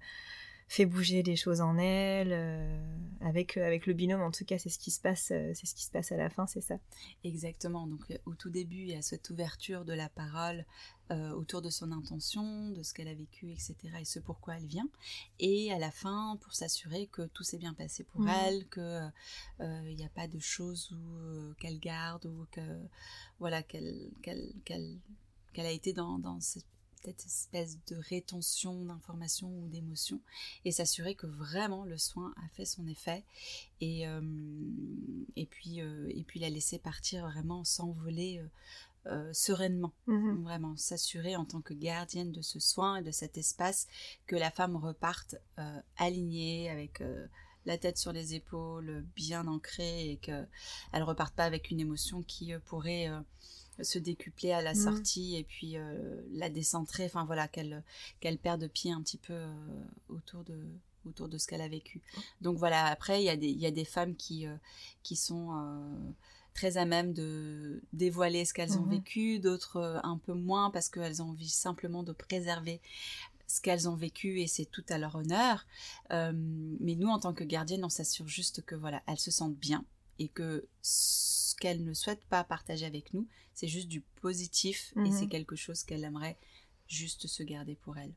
fait bouger des choses en elle. Euh, avec, avec le binôme, en tout cas, c'est ce qui se passe, c'est ce qui se passe à la fin, c'est ça. Exactement. Donc au tout début, il y a cette ouverture de la parole autour de son intention, de ce qu'elle a vécu, etc. et ce pourquoi elle vient. Et à la fin, pour s'assurer que tout s'est bien passé pour mmh. elle, que il n'y a pas de choses qu'elle garde ou que voilà qu'elle qu'elle qu'elle qu'elle a été dans, cette espèce de rétention d'informations ou d'émotions et s'assurer que vraiment le soin a fait son effet et, euh, et, puis, euh, et puis la laisser partir vraiment s'envoler euh, sereinement. Mhm. Vraiment s'assurer en tant que gardienne de ce soin et de cet espace que la femme reparte alignée avec la tête sur les épaules, bien ancrée et qu'elle ne reparte pas avec une émotion qui pourrait se décupler à la mmh. sortie et puis euh, la décentrer, enfin voilà, qu'elle qu'elle perde pied un petit peu euh, autour de autour de ce qu'elle a vécu. Donc voilà, après il y a des y a des femmes qui euh, qui sont très à même de dévoiler ce qu'elles ont mmh vécu, d'autres un peu moins parce qu'elles ont envie simplement de préserver ce qu'elles ont vécu et c'est tout à leur honneur. mais nous, en tant que gardienne, on s'assure juste que voilà, elles se sentent bien et que ce qu'elle ne souhaite pas partager avec nous, c'est juste du positif et c'est mhm. quelque chose qu'elle aimerait juste se garder pour elle.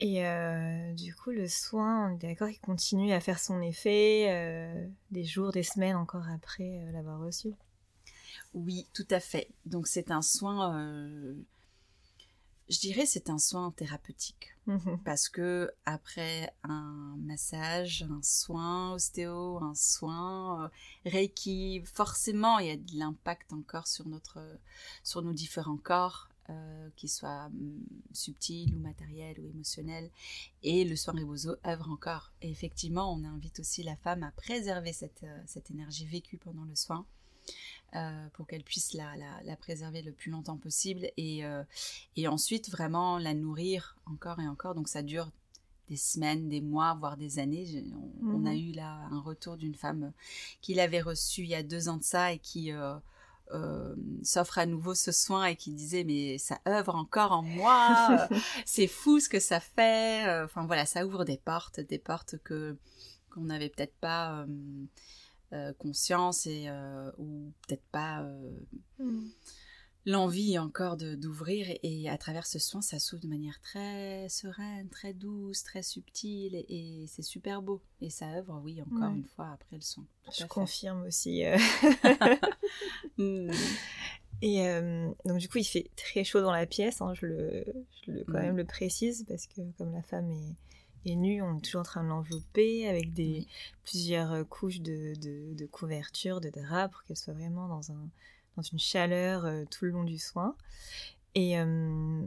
Et euh, du coup, le soin, on est d'accord, il continue à faire son effet euh, des jours, des semaines encore après euh, l'avoir reçu? Oui, tout à fait. Donc c'est un soin je dirais c'est un soin thérapeutique. Mhm. parce que après un massage, un soin ostéo, un soin euh, reiki, forcément il y a de l'impact encore sur notre sur nos différents corps euh, qu'ils soient hum, subtils ou matériels ou émotionnels. Et le soin Rebozo œuvre encore. Et effectivement on invite aussi la femme à préserver cette, euh, cette énergie vécue pendant le soin euh, pour qu'elle puisse la, la, préserver le plus longtemps possible et, euh, et ensuite vraiment la nourrir encore et encore. Donc ça dure des semaines, des mois, voire des années. On, a mhm. eu là un retour d'une femme qui l'avait reçu il y a deux ans de ça et qui euh, s'offre à nouveau ce soin et qui disait mais ça œuvre encore en moi, c'est fou ce que ça fait. Enfin voilà, ça ouvre des portes, des portes que qu'on n'avait peut-être pas euh, conscience et euh, ou peut-être pas euh, mm. l'envie encore d'ouvrir et, à travers ce soin ça s'ouvre de manière très sereine très douce très subtile et, c'est super beau et ça œuvre oui encore une fois après le soin je confirme aussi mm. Et donc du coup, il fait très chaud dans la pièce. Hein, je le, je le quand même le précise parce que comme la femme est, et nu, on est toujours en train de l'envelopper avec des plusieurs euh, couches de, de, couverture, de drap, pour qu'elle soit vraiment dans, un, dans une chaleur euh, tout le long du soin. Et euh,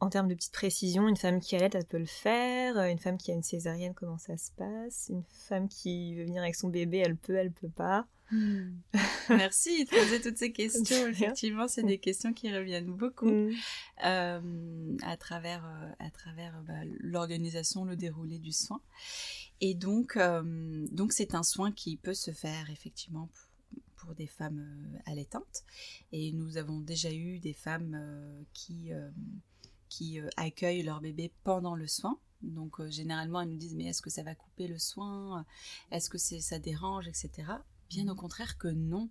en termes de petite précision, une femme qui allait, elle peut le faire. Une femme qui a une césarienne, comment ça se passe? Une femme qui veut venir avec son bébé, elle peut, elle peut pas. Hmm. Merci de poser toutes ces questions. Effectivement, c'est des questions qui reviennent beaucoup hmm. euh, à travers, euh, à travers bah, l'organisation, le déroulé du soin. Et donc, euh, donc c'est un soin qui peut se faire effectivement pour, des femmes allaitantes. Et nous avons déjà eu des femmes qui, qui accueillent leur bébé pendant le soin. Donc généralement, elles nous disent mais est-ce que ça va couper le soin? Est-ce que ça dérange, etc. Bien au contraire que non.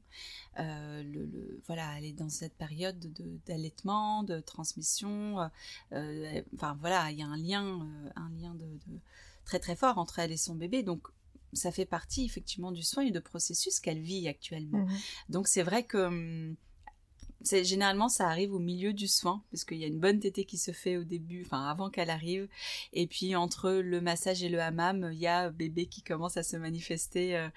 Euh, le, voilà, elle est dans cette période d'allaitement, de, transmission. Euh, euh, enfin voilà, il y a un lien, un lien de, très très fort entre elle et son bébé. Donc ça fait partie effectivement du soin et de processus qu'elle vit actuellement. Mmh Donc c'est vrai que hum, c'est généralement ça arrive au milieu du soin parce qu'il y a une bonne tétée qui se fait au début, enfin avant qu'elle arrive, et puis entre le massage et le hammam, il y a bébé qui commence à se manifester euh,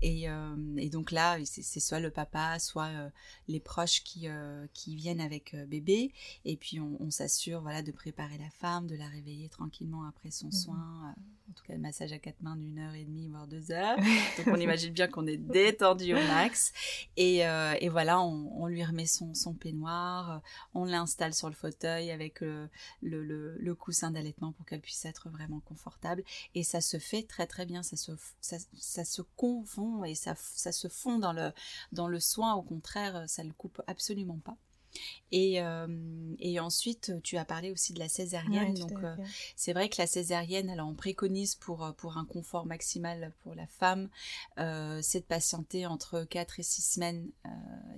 et, euh, et, donc là c'est soit le papa, soit euh, les proches qui qui viennent avec bébé, et puis on, on s'assure voilà de préparer la femme, de la réveiller tranquillement après son mmh. soin, en tout cas le massage à quatre mains d'une heure et demie voire deux heures, donc on imagine bien qu'on est détendu au max, et, et voilà on, on lui remet son son, peignoir, euh, on l'installe sur le fauteuil avec euh, le, coussin d'allaitement pour qu'elle puisse être vraiment confortable. Et ça se fait très très bien, ça se, ça, se confond et ça, ça se fond dans le, dans le soin, au contraire, ça le coupe absolument pas. Et, euh, et ensuite, tu as parlé aussi de la césarienne. donc, euh, c'est vrai que la césarienne, alors on préconise pour, euh, pour un confort maximal pour la femme, c'est de patienter entre 4 et 6 semaines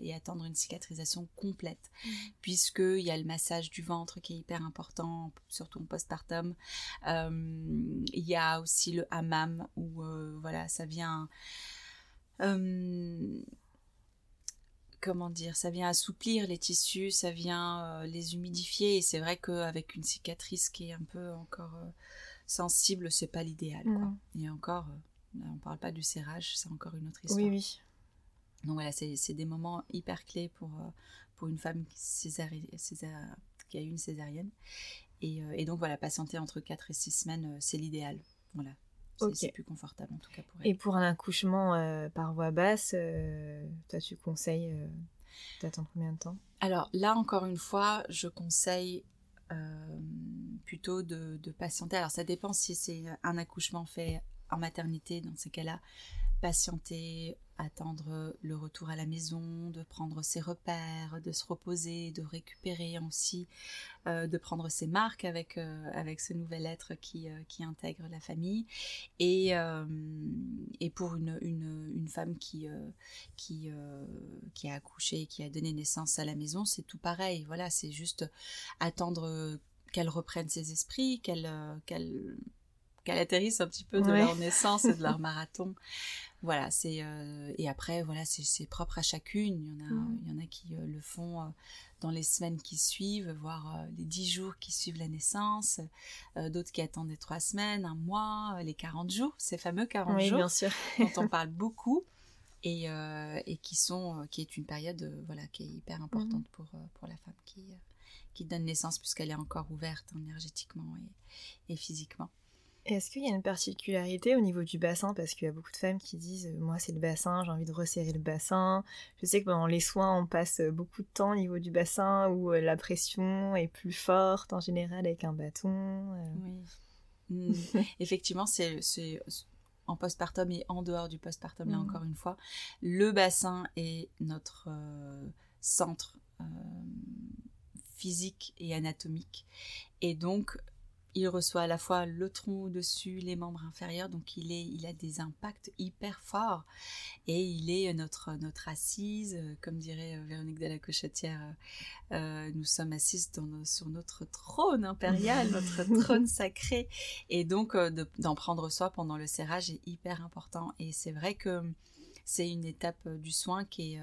et attendre une cicatrisation complète, mmh. puisqu'il y a le massage du ventre qui est hyper important, surtout en postpartum. Il y a aussi le hammam, où voilà, ça vient comment dire, ça vient assouplir les tissus, ça vient les humidifier. Et c'est vrai qu'avec une cicatrice qui est un peu encore sensible, c'est pas l'idéal. Mm. Et encore, on parle pas du serrage, c'est encore une autre histoire. Oui, oui. Donc voilà, c'est des moments hyper clés pour, pour une femme qui a eu une césarienne. Et, et, donc voilà, patienter entre 4 et 6 semaines, c'est l'idéal. Voilà. C'est plus confortable en tout cas pour elle. Et pour un accouchement euh, par voie basse, euh, toi tu conseilles euh, d'attendre combien de temps? Alors là encore une fois, je conseille plutôt de, de, patienter. Alors ça dépend si c'est un accouchement fait en maternité, dans ces cas-là, patienter attendre le retour à la maison, de prendre ses repères, de se reposer, de récupérer aussi, euh, de prendre ses marques avec, euh, avec ce nouvel être qui, euh, qui intègre la famille. Et, et pour une, une, une femme qui, qui, qui a accouché, qui a donné naissance à la maison, c'est tout pareil. Voilà, c'est juste attendre qu'elle reprenne ses esprits, qu'elle qu'elle qu'elle atterrisse un petit peu de leur naissance et de leur marathon. Voilà, c'est euh, et après voilà, c'est propre à chacune. Il y en a, il y en a qui euh, le font euh, dans les semaines qui suivent, voire les dix jours qui suivent la naissance. D'autres qui attendent les trois semaines, un mois, les 40 jours, ces fameux 40 oui, jours bien sûr. dont on parle beaucoup et, et qui sont, qui est une période voilà qui est hyper importante mm. pour pour la femme qui qui donne naissance puisqu'elle est encore ouverte énergétiquement et, et physiquement. Est-ce qu'il y a une particularité au niveau du bassin? Parce qu'il y a beaucoup de femmes qui disent euh, Moi, c'est le bassin, j'ai envie de resserrer le bassin. Je sais que pendant les soins, on passe euh, beaucoup de temps au niveau du bassin où euh, la pression est plus forte en général avec un bâton. Oui. Hmm. Effectivement, c'est en postpartum et en dehors du postpartum, là hmm. encore une fois. Le bassin est notre centre physique et anatomique. Et donc, il reçoit à la fois le tronc au-dessus, les membres inférieurs, donc il, est, il a des impacts hyper forts. Et il est notre, notre assise, comme dirait euh, Véronique de la Cochetière, euh, euh, nous sommes assises sur notre trône impérial, notre trône sacré. Et donc d'en prendre soin pendant le serrage est hyper important. Et c'est vrai que c'est une étape du soin qui est,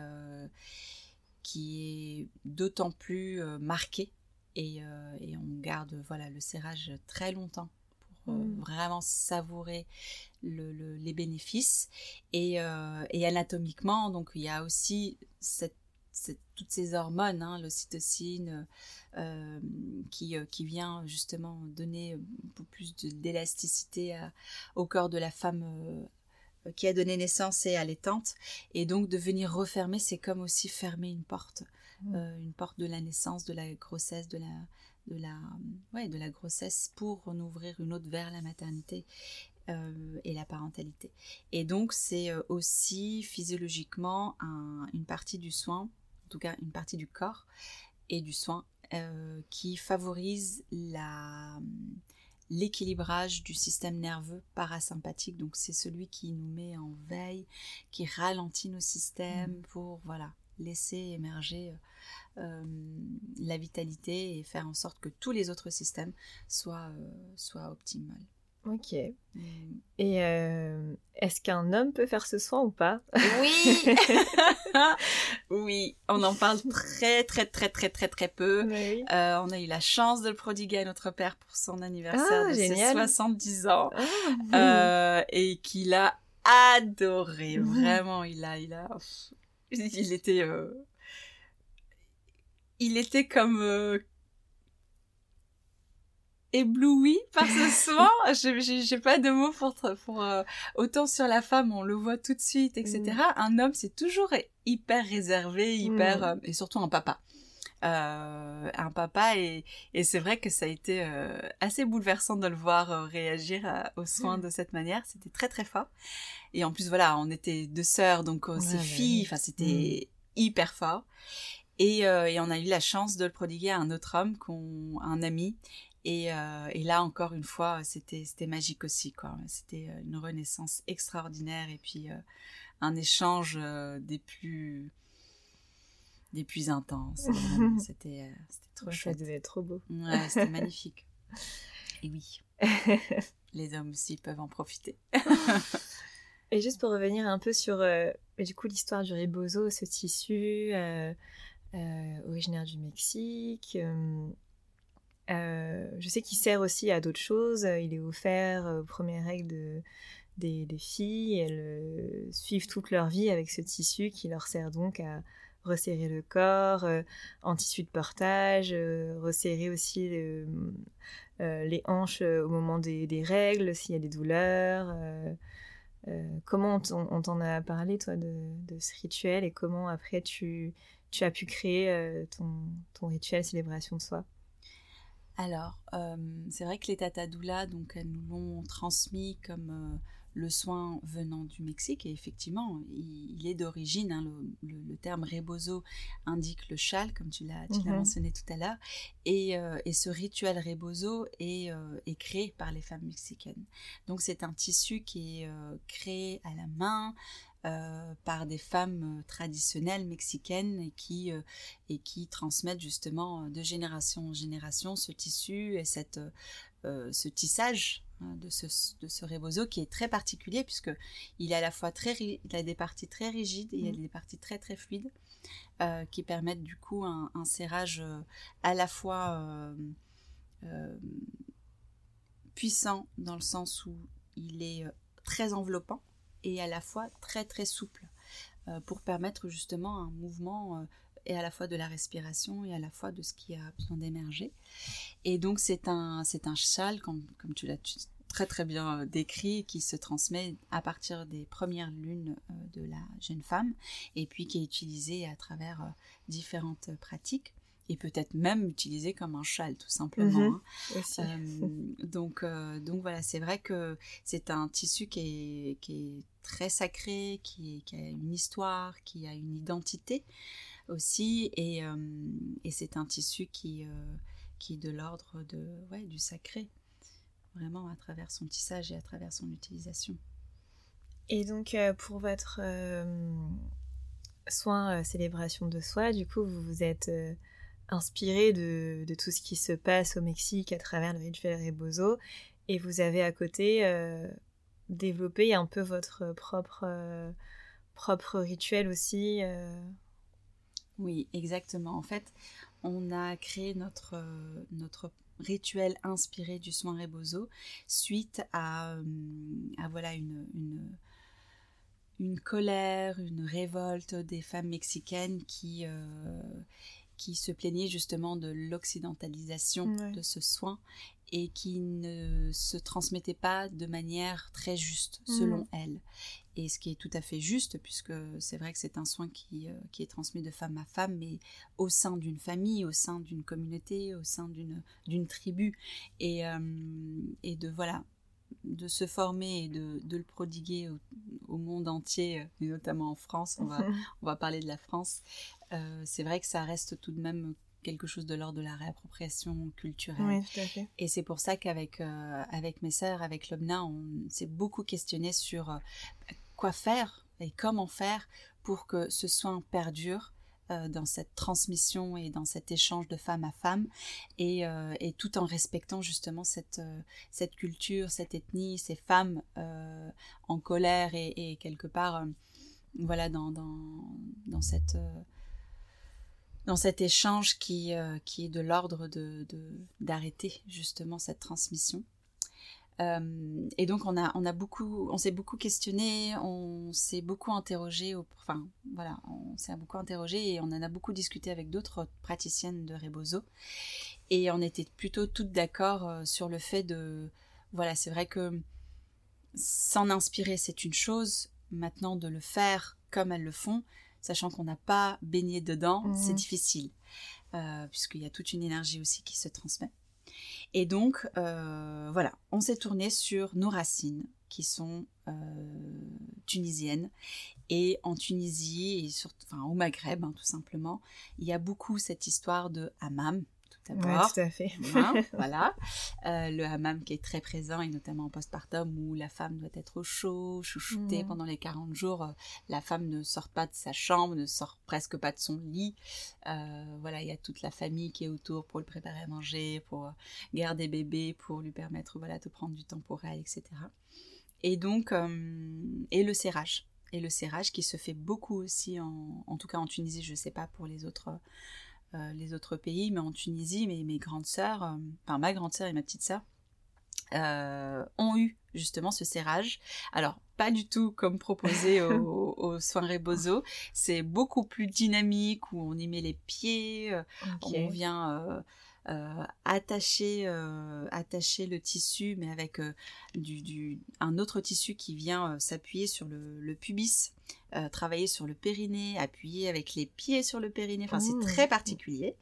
qui est d'autant plus marquée euh, et, on garde voilà le serrage très longtemps pour euh, mm. vraiment savourer les bénéfices euh, et, anatomiquement donc il y a aussi toutes ces hormones, hein, l'ocytocine, qui, qui vient justement donner beaucoup plus d'élasticité au corps de la femme qui a donné naissance et allaitante. Et donc de venir refermer, c'est comme aussi fermer une porte. Mmh. Euh, une porte de la naissance, de la grossesse, de la, de la, ouais, de la grossesse pour en ouvrir une autre vers la maternité euh, et la parentalité. Et donc c'est euh, aussi physiologiquement une partie du soin, en tout cas une partie du corps et du soin qui favorise la l'équilibrage du système nerveux parasympathique. Donc c'est celui qui nous met en veille, qui ralentit nos systèmes mmh. pour voilà laisser émerger euh, la vitalité et faire en sorte que tous les autres systèmes soient, euh, soient optimaux. Ok. Mm. Et euh, est-ce qu'un homme peut faire ce soin ou pas? Oui Oui, on en parle très très très très très très peu. on a eu la chance de le prodiguer à notre père pour son anniversaire ah, de ses 70 ans ah, et qu'il a adoré. Vraiment, il a, il a, il était, euh, il était comme euh, ébloui par ce soin. J'ai pas de mots pour, pour euh, autant sur la femme, on le voit tout de suite, etc. Mm. Un homme, c'est toujours hyper réservé, hyper mm. et surtout un papa. Un papa et, et c'est vrai que ça a été assez bouleversant de le voir réagir aux soins mm. de cette manière. C'était très très fort. Et en plus, voilà, on était deux sœurs, donc euh, c'est filles, enfin, c'était mm. hyper fort. Et, euh, et, on a eu la chance de le prodiguer à un autre homme, qu'on, un ami. Et, euh, et là, encore une fois, c'était, c'était magique aussi, quoi. C'était une renaissance extraordinaire et puis un échange des plus des plus intenses. c'était, c'était trop chouette. Ça devait être trop beau. Ouais, c'était magnifique. Et oui, les hommes aussi peuvent en profiter. Et juste pour revenir un peu sur du coup l'histoire du rebozo, ce tissu originaire du Mexique. je sais qu'il sert aussi à d'autres choses. Il est offert aux premières règles des, des, filles. Elles suivent toute leur vie avec ce tissu qui leur sert donc à resserrer le corps, euh, en tissu de portage, euh, resserrer aussi euh, les hanches au moment des, règles, s'il y a des douleurs. comment on t'en a parlé, toi, de, ce rituel et comment après tu, as pu créer ton, ton rituel célébration de soi? Alors, c'est vrai que les tatadoula, donc elles nous l'ont transmis comme le soin venant du Mexique et effectivement il, est d'origine, hein, le, terme rebozo indique le châle comme tu l'as mhm. mentionné tout à l'heure et, euh, ce rituel rebozo euh, est, créé par les femmes mexicaines. Donc c'est un tissu qui est euh, créé à la main, par des femmes traditionnelles mexicaines et qui, et qui transmettent justement de génération en génération ce tissu et cette, ce tissage de ce, de ce rebozo qui est très particulier puisque il est à la fois très il a des parties très rigides et il a mm. des parties très très fluides euh, qui permettent du coup un, serrage euh, à la fois euh, puissant dans le sens où il est très enveloppant et à la fois très très souple pour permettre justement un mouvement et à la fois de la respiration et à la fois de ce qui a besoin d'émerger. Et donc c'est un c'est un châle comme, comme tu l'as très très bien euh, décrit, qui se transmet à partir des premières lunes euh, de la jeune femme, et puis qui est utilisé à travers euh, différentes pratiques et peut-être même utilisé comme un châle tout simplement. Mhm. Hein. donc, donc voilà, c'est vrai que c'est un tissu qui est, qui est très sacré, qui, qui, a une histoire, qui a une identité aussi, et, et c'est un tissu qui, qui est de l'ordre de, ouais, du sacré vraiment à travers son tissage et à travers son utilisation. Et donc euh, pour votre euh, soin euh, célébration de soi, du coup vous vous êtes inspiré de, de, tout ce qui se passe au Mexique à travers le rituel Rebozo et vous avez à côté développé un peu votre propre, propre rituel aussi. Oui, exactement. En fait, on a créé notre, notre rituel inspiré du soin Rebozo suite à, euh, voilà une, une, colère, une révolte des femmes mexicaines qui, euh, qui se plaignaient justement de l'occidentalisation de ce soin et qui ne se transmettait pas de manière très juste selon elles et ce qui est tout à fait juste, puisque c'est vrai que c'est un soin qui, euh, qui, est transmis de femme à femme, mais au sein d'une famille, au sein d'une communauté, au sein d'une tribu, et, euh, et de voilà de se former et de, de le prodiguer au, monde entier, et notamment en France, on va, on va parler de la France, euh, c'est vrai que ça reste tout de même quelque chose de l'ordre de la réappropriation culturelle. Oui, tout à fait. Et c'est pour ça qu'avec avec mes sœurs, avec Lobna, on s'est beaucoup questionné sur quoi faire et comment faire pour que ce soin perdure euh, dans cette transmission et dans cet échange de femme à femme et, euh, tout en respectant justement cette, euh, cette culture, cette ethnie, ces femmes en colère et, et quelque part voilà dans, dans, dans cette dans cet échange qui, qui est de l'ordre de d'arrêter justement cette transmission. Euh, et donc on a, on a beaucoup, on s'est beaucoup questionné, on s'est beaucoup interrogé, enfin voilà, on s'est beaucoup interrogé et on en a beaucoup discuté avec d'autres praticiennes de Rebozo. Et on était plutôt toutes d'accord euh, sur le fait de, voilà, c'est vrai que s'en inspirer c'est une chose, maintenant de le faire comme elles le font, sachant qu'on n'a pas baigné dedans, c'est mmh. difficile, euh, puisqu'il y a toute une énergie aussi qui se transmet. Et donc, euh, voilà, on s'est tourné sur nos racines qui sont euh, tunisiennes. Et en Tunisie, et surtout, enfin, au Maghreb, hein, tout simplement, il y a beaucoup cette histoire de hammam, tout tout à fait. voilà. Euh, le hammam qui est très présent, et notamment en postpartum, où la femme doit être au chaud, chouchoutée mm. pendant les 40 jours. Euh, la femme ne sort pas de sa chambre, ne sort presque pas de son lit. Euh, voilà, il y a toute la famille qui est autour pour le préparer à manger, pour garder bébé, pour lui permettre voilà, de prendre du temps pour elle, etc. Et donc, et le serrage. Et le serrage qui se fait beaucoup aussi, en, en tout cas en Tunisie, je ne sais pas pour les autres, les autres pays, mais en Tunisie, mes, mes grandes sœurs, enfin ma grande sœur et ma petite sœur, ont eu justement ce serrage. Alors, pas du tout comme proposé au, au soin Rebozo. C'est beaucoup plus dynamique où on y met les pieds, euh, on vient euh, euh, attacher, attacher le tissu, mais avec du, du, un autre tissu qui vient s'appuyer sur le, le pubis euh, travailler sur le périnée, appuyer avec les pieds sur le périnée. Enfin, c'est très particulier.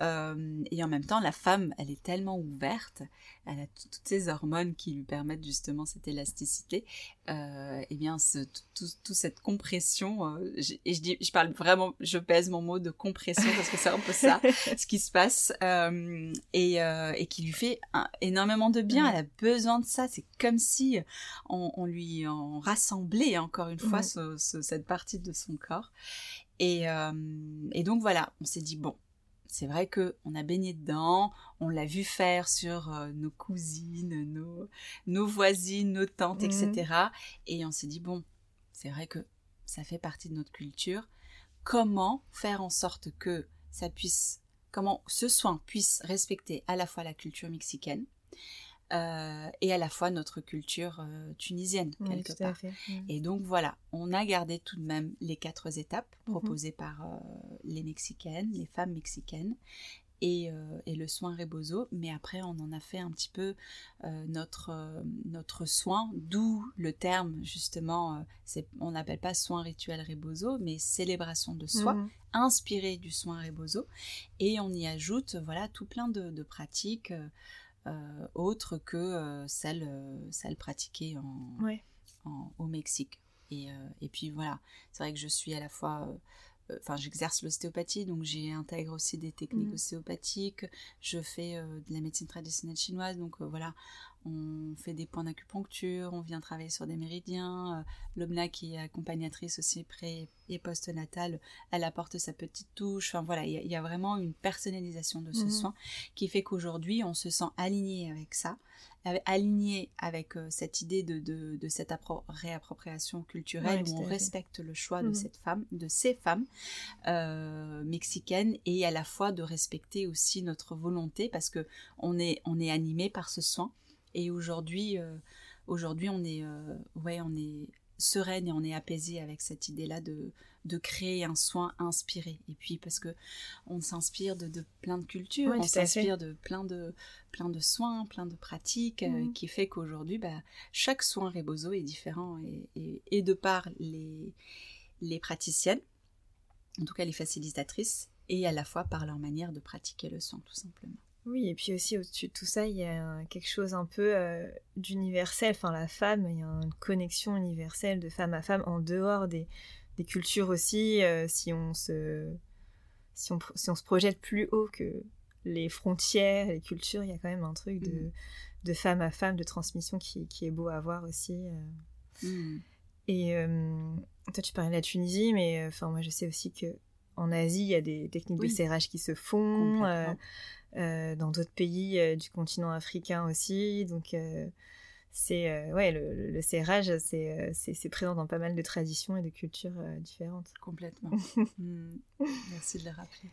Euh, et en même temps, la femme, elle est tellement ouverte, elle a toutes ces hormones qui lui permettent justement cette élasticité. Euh, et bien, ce, toute cette compression, euh, et je, dis, je parle vraiment, je pèse mon mot de compression parce que c'est un peu ça, ce qui se passe, euh, et, et qui lui fait énormément de bien. Elle a besoin de ça. C'est comme si on, on lui en rassemblait encore une fois ce, ce cette partie de son corps. Et, euh, et donc voilà, on s'est dit, bon, c'est vrai que on a baigné dedans, on l'a vu faire sur euh, nos cousines, nos, nos voisines, nos tantes, etc. Mhm. Et on s'est dit, bon, c'est vrai que ça fait partie de notre culture. Comment faire en sorte que ça puisse, comment ce soin puisse respecter à la fois la culture mexicaine, euh, et à la fois notre culture euh, tunisienne quelque part. Et donc voilà, on a gardé tout de même les quatre étapes mhm. proposées par euh, les Mexicaines, les femmes mexicaines. Et, et, le soin Rebozo, mais après on en a fait un petit peu notre, notre soin, d'où le terme justement, on n'appelle pas soin rituel Rebozo, mais célébration de soi, mhm. inspiré du soin Rebozo, et on y ajoute voilà tout plein de, de pratiques euh, autre que euh, celle, euh, celle pratiquée en, au Mexique. Et, et, puis voilà, c'est vrai que je suis à la fois enfin j'exerce l'ostéopathie donc j'intègre aussi des techniques mmh. ostéopathiques je fais de la médecine traditionnelle chinoise donc voilà on fait des points d'acupuncture, on vient travailler sur des méridiens. Euh, L'Obna, qui est accompagnatrice aussi pré et post-natal, elle apporte sa petite touche. Enfin voilà, il y, a vraiment une personnalisation de ce mhm. soin qui fait qu'aujourd'hui, on se sent aligné avec ça, aligné avec euh, cette idée de, de, cette réappropriation culturelle où on respecte le choix de mhm. cette femme, de ces femmes euh, mexicaines et à la fois de respecter aussi notre volonté parce que on est, on est animé par ce soin et aujourd'hui, euh, aujourd'hui, on est, euh, ouais, on est sereine et on est apaisé avec cette idée-là de, de créer un soin inspiré. Et puis parce que on s'inspire de, de, plein de cultures, on s'inspire de plein de plein de soins, plein de pratiques, euh, mhm. qui fait qu'aujourd'hui, bah, chaque soin Rebozo est différent et, et, de par les les praticiennes, en tout cas les facilitatrices, et à la fois par leur manière de pratiquer le soin, tout simplement. Oui, et puis aussi au-dessus de tout ça, il y a quelque chose un peu euh, d'universel. Enfin, la femme, il y a une connexion universelle de femme à femme en dehors des, cultures aussi. Euh, si, on se, si, on, si on se projette plus haut que les frontières, les cultures, il y a quand même un truc de, mm. de femme à femme, de transmission qui, qui est beau à voir aussi. Euh. Mm. Et toi, tu parlais de la Tunisie, mais enfin, moi, je sais aussi que en Asie, il y a des techniques de serrage qui se font. Euh, dans d'autres pays euh, du continent africain aussi. Donc, euh, c'est ouais, le, serrage, c'est présent dans pas mal de traditions et de cultures différentes. Complètement. Hmm. Merci de le rappeler.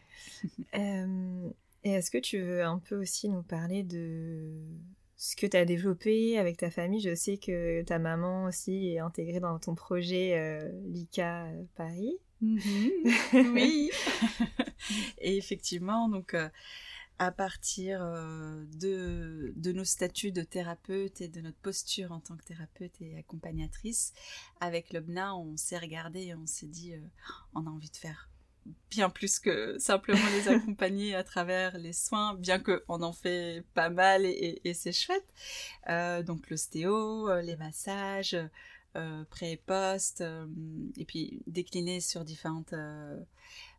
et est-ce que tu veux un peu aussi nous parler de ce que tu as développé avec ta famille? Je sais que ta maman aussi est intégrée dans ton projet LICA Paris. Mm-hmm. oui. et effectivement, donc à partir euh, de, de, nos statuts de thérapeute et de notre posture en tant que thérapeute et accompagnatrice, avec l'OBNA, on s'est regardé et on s'est dit, euh, on a envie de faire bien plus que simplement les accompagner à travers les soins, bien qu'on en fait pas mal et, et, c'est chouette. Euh, donc l'ostéo, euh, les massages, euh, pré et post, et puis décliner sur différentes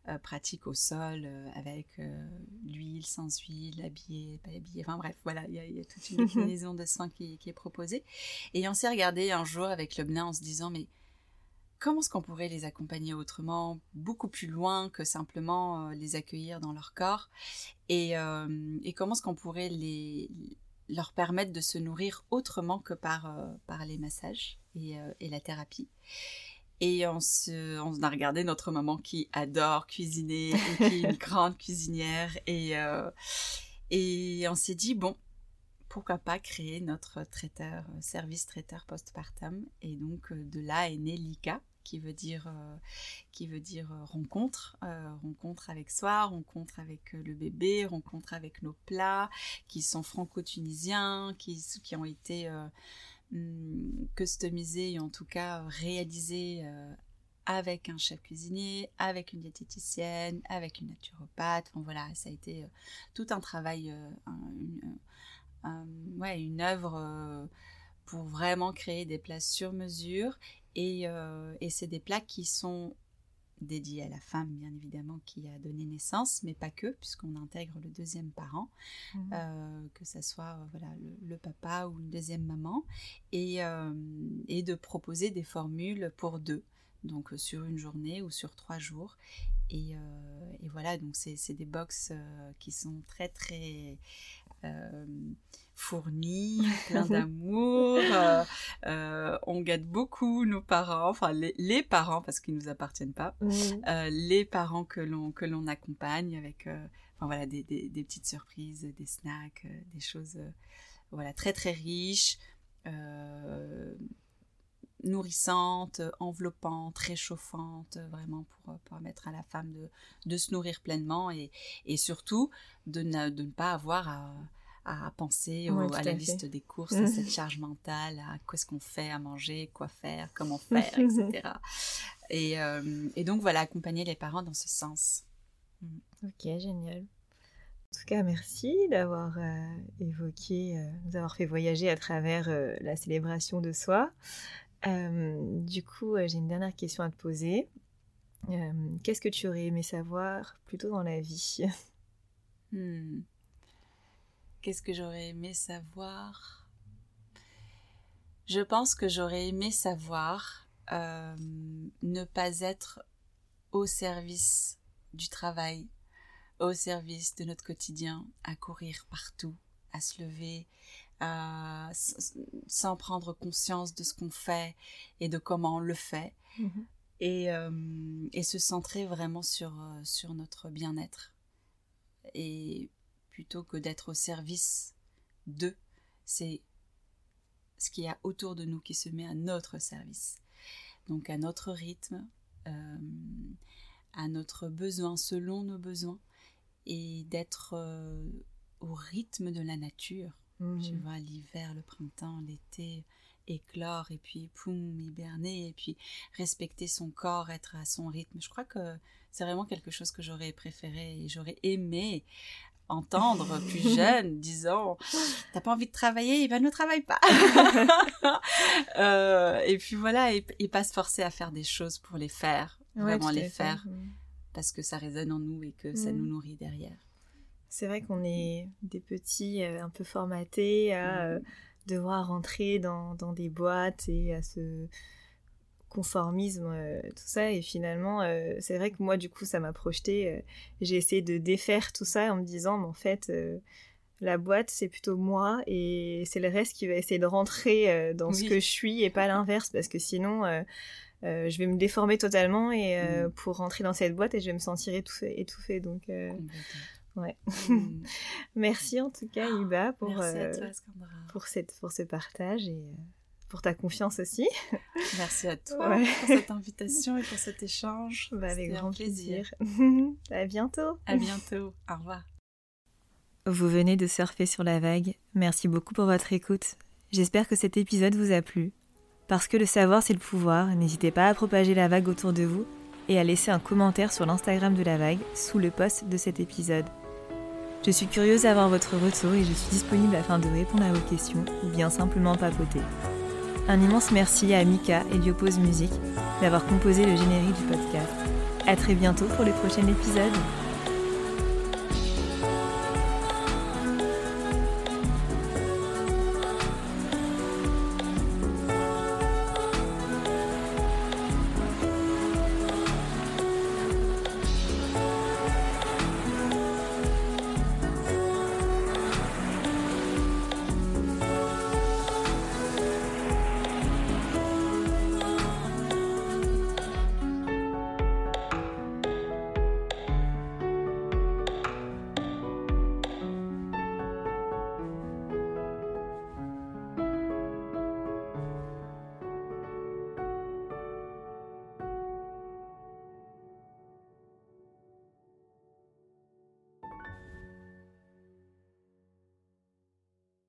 euh, pratique au sol euh, avec euh, l'huile, sans huile, habillé, pas habillé. Enfin bref, voilà, il y, a toute une déclinaison de soins qui, est proposée. Et on s'est regardé un jour avec Lobna en se disant mais comment est-ce qu'on pourrait les accompagner autrement, beaucoup plus loin que simplement les accueillir dans leur corps? Et, et comment est-ce qu'on pourrait les leur permettre de se nourrir autrement que par, par les massages? Et, et la thérapie. Et on, se, on a regardé notre maman qui adore cuisiner, qui est une grande cuisinière. Et, euh, et on s'est dit, bon, pourquoi pas créer notre traiteur, euh, service traiteur postpartum. Et donc euh, de là est né Lika, qui veut dire, qui veut dire rencontre, rencontre avec soi, rencontre avec le bébé, rencontre avec nos plats, qui sont franco-tunisiens, qui, qui ont été customisé et en tout cas réalisé euh, avec un chef cuisinier, avec une diététicienne, avec une naturopathe. Enfin voilà, ça a été euh, tout un travail, euh, ouais, une œuvre pour vraiment créer des plats sur mesure. Et c'est des plats qui sont dédié à la femme, bien évidemment, qui a donné naissance, mais pas que, puisqu'on intègre le deuxième parent, mhm. euh, que ce soit euh, voilà, le, papa ou une deuxième maman, et, euh, et de proposer des formules pour deux donc sur une journée ou sur trois jours. Et, et voilà, donc c'est des box qui sont très très fournis, plein d'amour. Euh, euh, on gâte beaucoup nos parents, enfin les, parents parce qu'ils nous appartiennent pas, euh, les parents que l'on que l'on accompagne avec, enfin voilà des, des, des, petites surprises, des snacks, des choses, voilà très très riches. nourrissantes, enveloppantes, réchauffantes, vraiment pour permettre à la femme de, de se nourrir pleinement et, et surtout de ne, de ne pas avoir à, à penser à, la liste des courses, à cette charge mentale, à qu'est-ce qu'on fait à manger, quoi faire, comment faire, etc. Et, euh, et, donc voilà, accompagner les parents dans ce sens. Mm. Ok, génial. En tout cas, merci d'avoir euh, évoqué, euh, nous avoir fait voyager à travers la célébration de soi. du coup, j'ai une dernière question à te poser. Qu'est-ce que tu aurais aimé savoir plutôt dans la vie? Hmm. Qu'est-ce que j'aurais aimé savoir? Je pense que j'aurais aimé savoir euh, ne pas être au service du travail, au service de notre quotidien, à courir partout, à se lever, sans prendre conscience de ce qu'on fait et de comment on le fait, mhm. et, euh, et, se centrer vraiment sur, euh, sur notre bien-être. Et plutôt que d'être au service d'eux. C'est ce qu'il y a autour de nous qui se met à notre service. Donc à notre rythme, euh, à notre besoin, selon nos besoins, et d'être euh, au rythme de la nature. Mmh. Tu vois, l'hiver, le printemps, l'été, éclore, et puis poum, hiberner, et puis respecter son corps, être à son rythme. Je crois que c'est vraiment quelque chose que j'aurais préféré et j'aurais aimé entendre plus jeune disant t'as pas envie de travailler, ben ne travaille pas. euh, et puis voilà, et, pas se forcer à faire des choses pour les faire, vraiment les faire, parce que ça résonne en nous et que ça nous mm. nourrit derrière. C'est vrai qu'on est des petits euh, un peu formatés à mm. euh, devoir rentrer dans, dans, des boîtes et à se conformisme, euh, tout ça. Et finalement, euh, c'est vrai que moi, du coup, ça m'a projeté. Euh, j'ai essayé de défaire tout ça en me disant, mais en fait, la boîte, c'est plutôt moi et c'est le reste qui va essayer de rentrer dans ce que je suis et pas l'inverse, parce que sinon, je vais me déformer totalement et mm. pour rentrer dans cette boîte et je vais me sentir étouffée. étouffée donc, ouais. Mm. Merci en tout cas, Iba, pour, pour, cette, pour ce partage et pour ta confiance aussi. Merci à toi pour cette invitation et pour cet échange. Bah, avec grand plaisir. à bientôt. À bientôt. Au revoir. Vous venez de surfer sur la vague. Merci beaucoup pour votre écoute. J'espère que cet épisode vous a plu. Parce que le savoir, c'est le pouvoir, n'hésitez pas à propager la vague autour de vous et à laisser un commentaire sur l'Instagram de la vague sous le post de cet épisode. Je suis curieuse d'avoir votre retour et je suis disponible afin de répondre à vos questions ou bien simplement papoter. Un immense merci à Mika et Diopose Music d'avoir composé le générique du podcast. À très bientôt pour le prochain épisode.